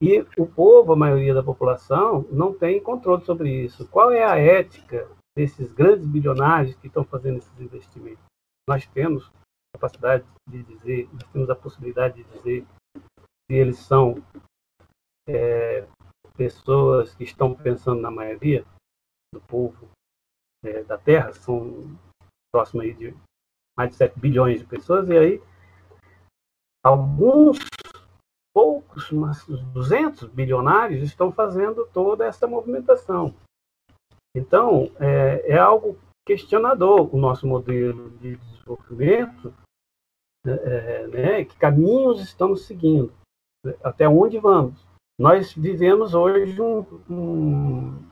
E o povo, a maioria da população, não tem controle sobre isso. Qual é a ética desses grandes bilionários que estão fazendo esses investimentos? Nós temos capacidade de dizer, nós temos a possibilidade de dizer se eles são é, pessoas que estão pensando na maioria do povo é, da Terra, são próximo aí de mais de 7 bilhões de pessoas, e aí alguns poucos, mas 200 bilionários estão fazendo toda essa movimentação. Então, é, é algo questionador o nosso modelo de desenvolvimento, né, é, né, que caminhos estamos seguindo, até onde vamos. Nós vivemos hoje um, um,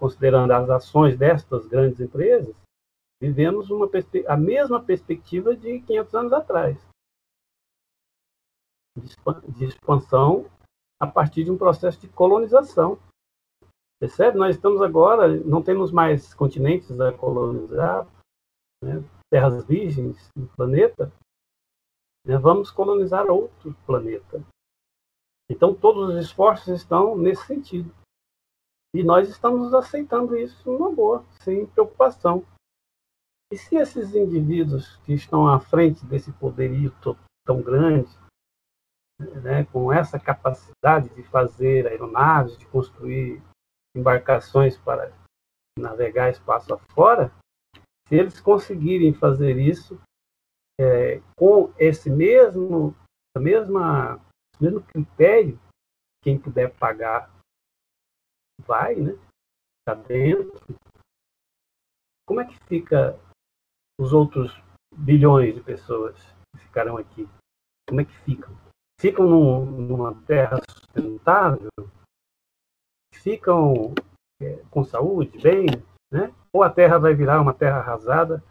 considerando as ações destas grandes empresas, vivemos uma a mesma perspectiva de 500 anos atrás, de expansão a partir de um processo de colonização. Percebe? Nós estamos agora, não temos mais continentes a colonizar, né? terras virgens no planeta, né? vamos colonizar outro planeta. Então, todos os esforços estão nesse sentido. E nós estamos aceitando isso numa boa, sem preocupação. E se esses indivíduos que estão à frente desse poderio tão grande, né, com essa capacidade de fazer aeronaves, de construir embarcações para navegar espaço afora, se eles conseguirem fazer isso é, com esse mesmo, a mesma mesmo critério, quem puder pagar vai, né? Está dentro. Como é que fica os outros bilhões de pessoas que ficarão aqui? Como é que ficam? Ficam num, numa terra sustentável? ficam é, com saúde, bem, né? ou a terra vai virar uma terra arrasada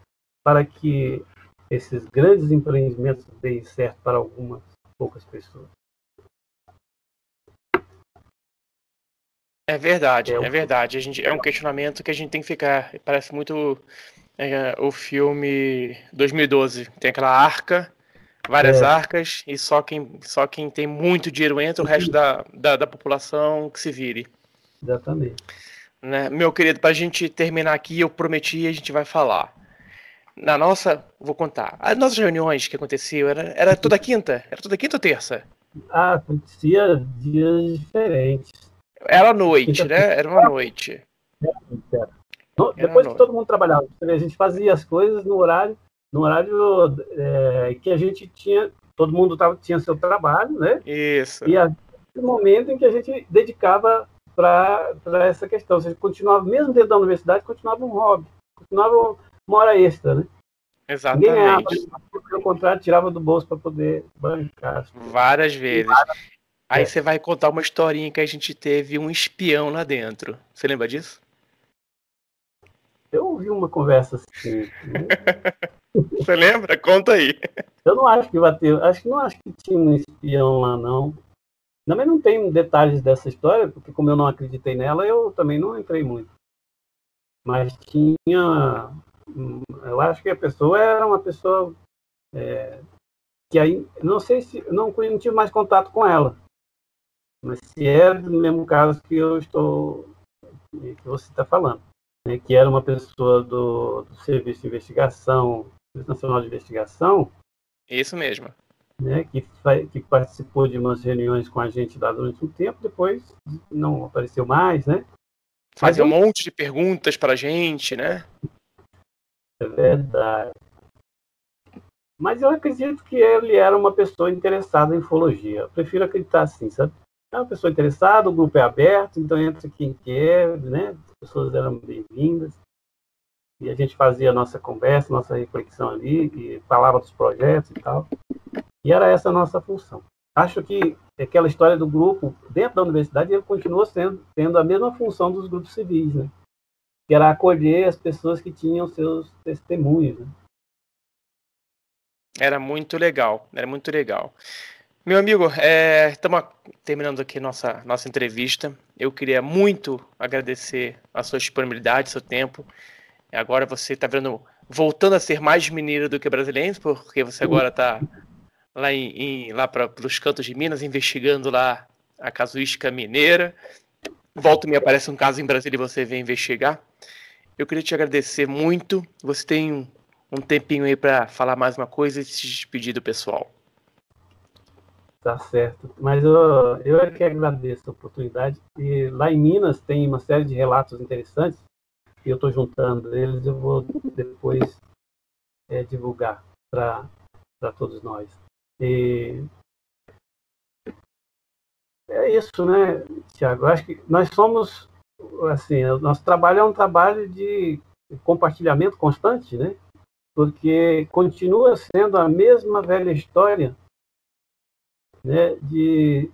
para que esses grandes empreendimentos deem certo para algumas poucas pessoas. É verdade, é, é verdade. A gente, é um questionamento que a gente tem que ficar. Parece muito é, o filme 2012. Tem aquela arca, várias é. arcas, e só quem, só quem tem muito dinheiro entra, o resto da, da, da população que se vire. Exatamente. Né? Meu querido, para a gente terminar aqui, eu prometi a gente vai falar. Na nossa, vou contar. As nossas reuniões que aconteciam era, era toda quinta? Era toda quinta ou terça? Ah, acontecia dias diferentes. Era noite, né? Era uma noite. Era. Depois que todo mundo trabalhava, a gente fazia as coisas no horário, no horário é, que a gente tinha, todo mundo tava, tinha seu trabalho, né? Isso. E um momento em que a gente dedicava para essa questão. Ou seja, continuava, mesmo dentro da universidade, continuava um hobby, continuava uma hora extra, né? Exatamente. Ninguém ganhava, pelo contrário, tirava do bolso para poder bancar. Várias vezes. Várias... Aí é. você vai contar uma historinha que a gente teve um espião lá dentro. Você lembra disso? Eu ouvi uma conversa assim. [laughs] Você lembra? Conta aí. Eu não acho que bateu. Acho que não acho que tinha um espião lá, não. Também não tem detalhes dessa história, porque como eu não acreditei nela, eu também não entrei muito. Mas tinha. Eu acho que a pessoa era uma pessoa é, que aí. Não sei se. Não, não tive mais contato com ela. Mas se é do mesmo caso que eu estou. que você está falando. Né, que era uma pessoa do, do Serviço de Investigação, Serviço Nacional de Investigação. Isso mesmo né, que, que, participou de umas reuniões com a gente lá durante um tempo, depois não apareceu mais, né? Fazia um monte de perguntas para a gente, né? É verdade. Mas eu acredito que ele era uma pessoa interessada em ufologia. Eu prefiro acreditar assim, sabe? É uma pessoa interessada, o grupo é aberto, então entra quem quer, né? As pessoas eram bem-vindas. E a gente fazia a nossa conversa, nossa reflexão ali, e falava dos projetos e tal. E era essa a nossa função. Acho que aquela história do grupo, dentro da universidade, ele continua sendo, tendo a mesma função dos grupos civis, né? que era acolher as pessoas que tinham seus testemunhos. Né? Era muito legal, era muito legal. Meu amigo, estamos é, terminando aqui nossa, nossa entrevista. Eu queria muito agradecer a sua disponibilidade, seu tempo. Agora você está vendo, voltando a ser mais mineiro do que brasileiro, porque você agora está lá, em, em lá para os cantos de Minas, investigando lá a casuística mineira. Volta e me aparece um caso em Brasília e você vem investigar. Eu queria te agradecer muito. Você tem um, um tempinho aí para falar mais uma coisa e se despedir do pessoal. Tá certo. Mas eu, eu é que agradeço a oportunidade. E lá em Minas tem uma série de relatos interessantes e eu estou juntando eles. Eu vou depois é, divulgar para todos nós. E é isso, né, Tiago? Acho que nós somos, assim, o nosso trabalho é um trabalho de compartilhamento constante, né? Porque continua sendo a mesma velha história, né? De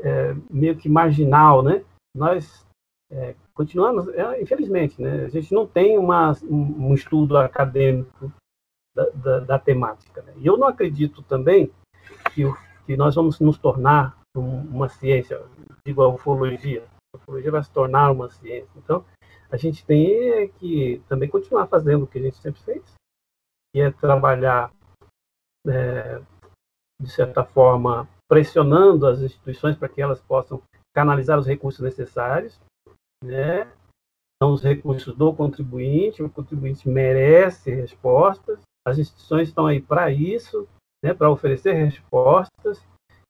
é, meio que marginal, né? Nós é, continuamos, é, infelizmente, né? A gente não tem uma, um, um estudo acadêmico da, da, da temática. Né? E eu não acredito também que, que nós vamos nos tornar uma ciência, digo a ufologia, a ufologia vai se tornar uma ciência. Então, a gente tem que também continuar fazendo o que a gente sempre fez, que é trabalhar, é, de certa forma, pressionando as instituições para que elas possam canalizar os recursos necessários, né? São os recursos do contribuinte, o contribuinte merece respostas, as instituições estão aí para isso, né, para oferecer respostas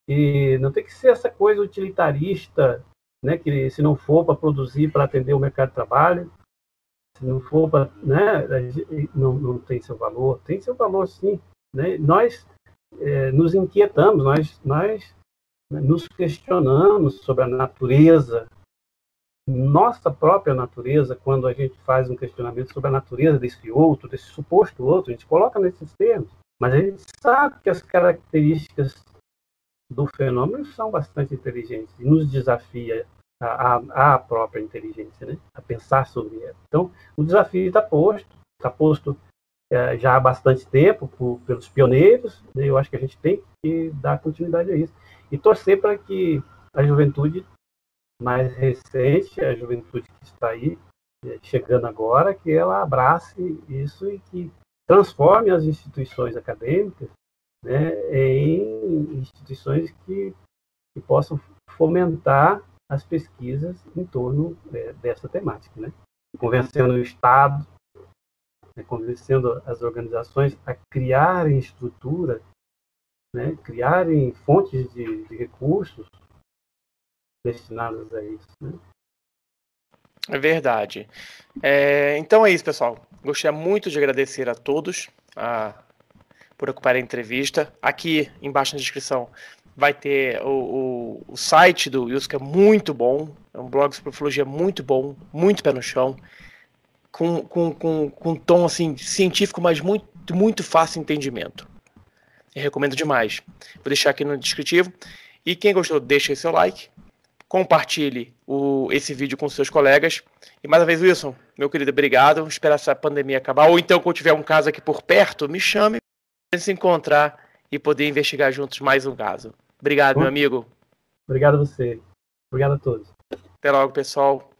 e não tem que ser essa coisa utilitarista, né, que se não for para produzir, para atender o mercado de trabalho, se não for para, né, não, não tem seu valor, tem seu valor sim, né? Nós é, nos inquietamos, nós nós né, nos questionamos sobre a natureza nossa própria natureza, quando a gente faz um questionamento sobre a natureza desse outro, desse suposto outro, a gente coloca nesses termos. Mas a gente sabe que as características do fenômeno são bastante inteligentes e nos desafia a, a própria inteligência, né? a pensar sobre ela. Então, o desafio está posto, está posto é, já há bastante tempo por, pelos pioneiros, né? eu acho que a gente tem que dar continuidade a isso. E torcer para que a juventude mais recente, a juventude que está aí, é, chegando agora, que ela abrace isso e que transforme as instituições acadêmicas né, em instituições que, que possam fomentar as pesquisas em torno é, dessa temática, né? convencendo o Estado, né, convencendo as organizações a criarem estrutura, né, criarem fontes de, de recursos destinados a isso. Né? É verdade. É, então é isso, pessoal. Gostaria muito de agradecer a todos a, por ocupar a entrevista. Aqui embaixo na descrição vai ter o, o, o site do que é muito bom. É um blog sobre ufologia muito bom, muito pé no chão. Com, com, com, com um tom assim, científico, mas muito, muito fácil entendimento. Eu recomendo demais. Vou deixar aqui no descritivo. E quem gostou, deixa seu like compartilhe o, esse vídeo com seus colegas. E mais uma vez, Wilson, meu querido, obrigado. Espero essa pandemia acabar. Ou então, quando tiver um caso aqui por perto, me chame para se encontrar e poder investigar juntos mais um caso. Obrigado, Bom, meu amigo. Obrigado a você. Obrigado a todos. Até logo, pessoal.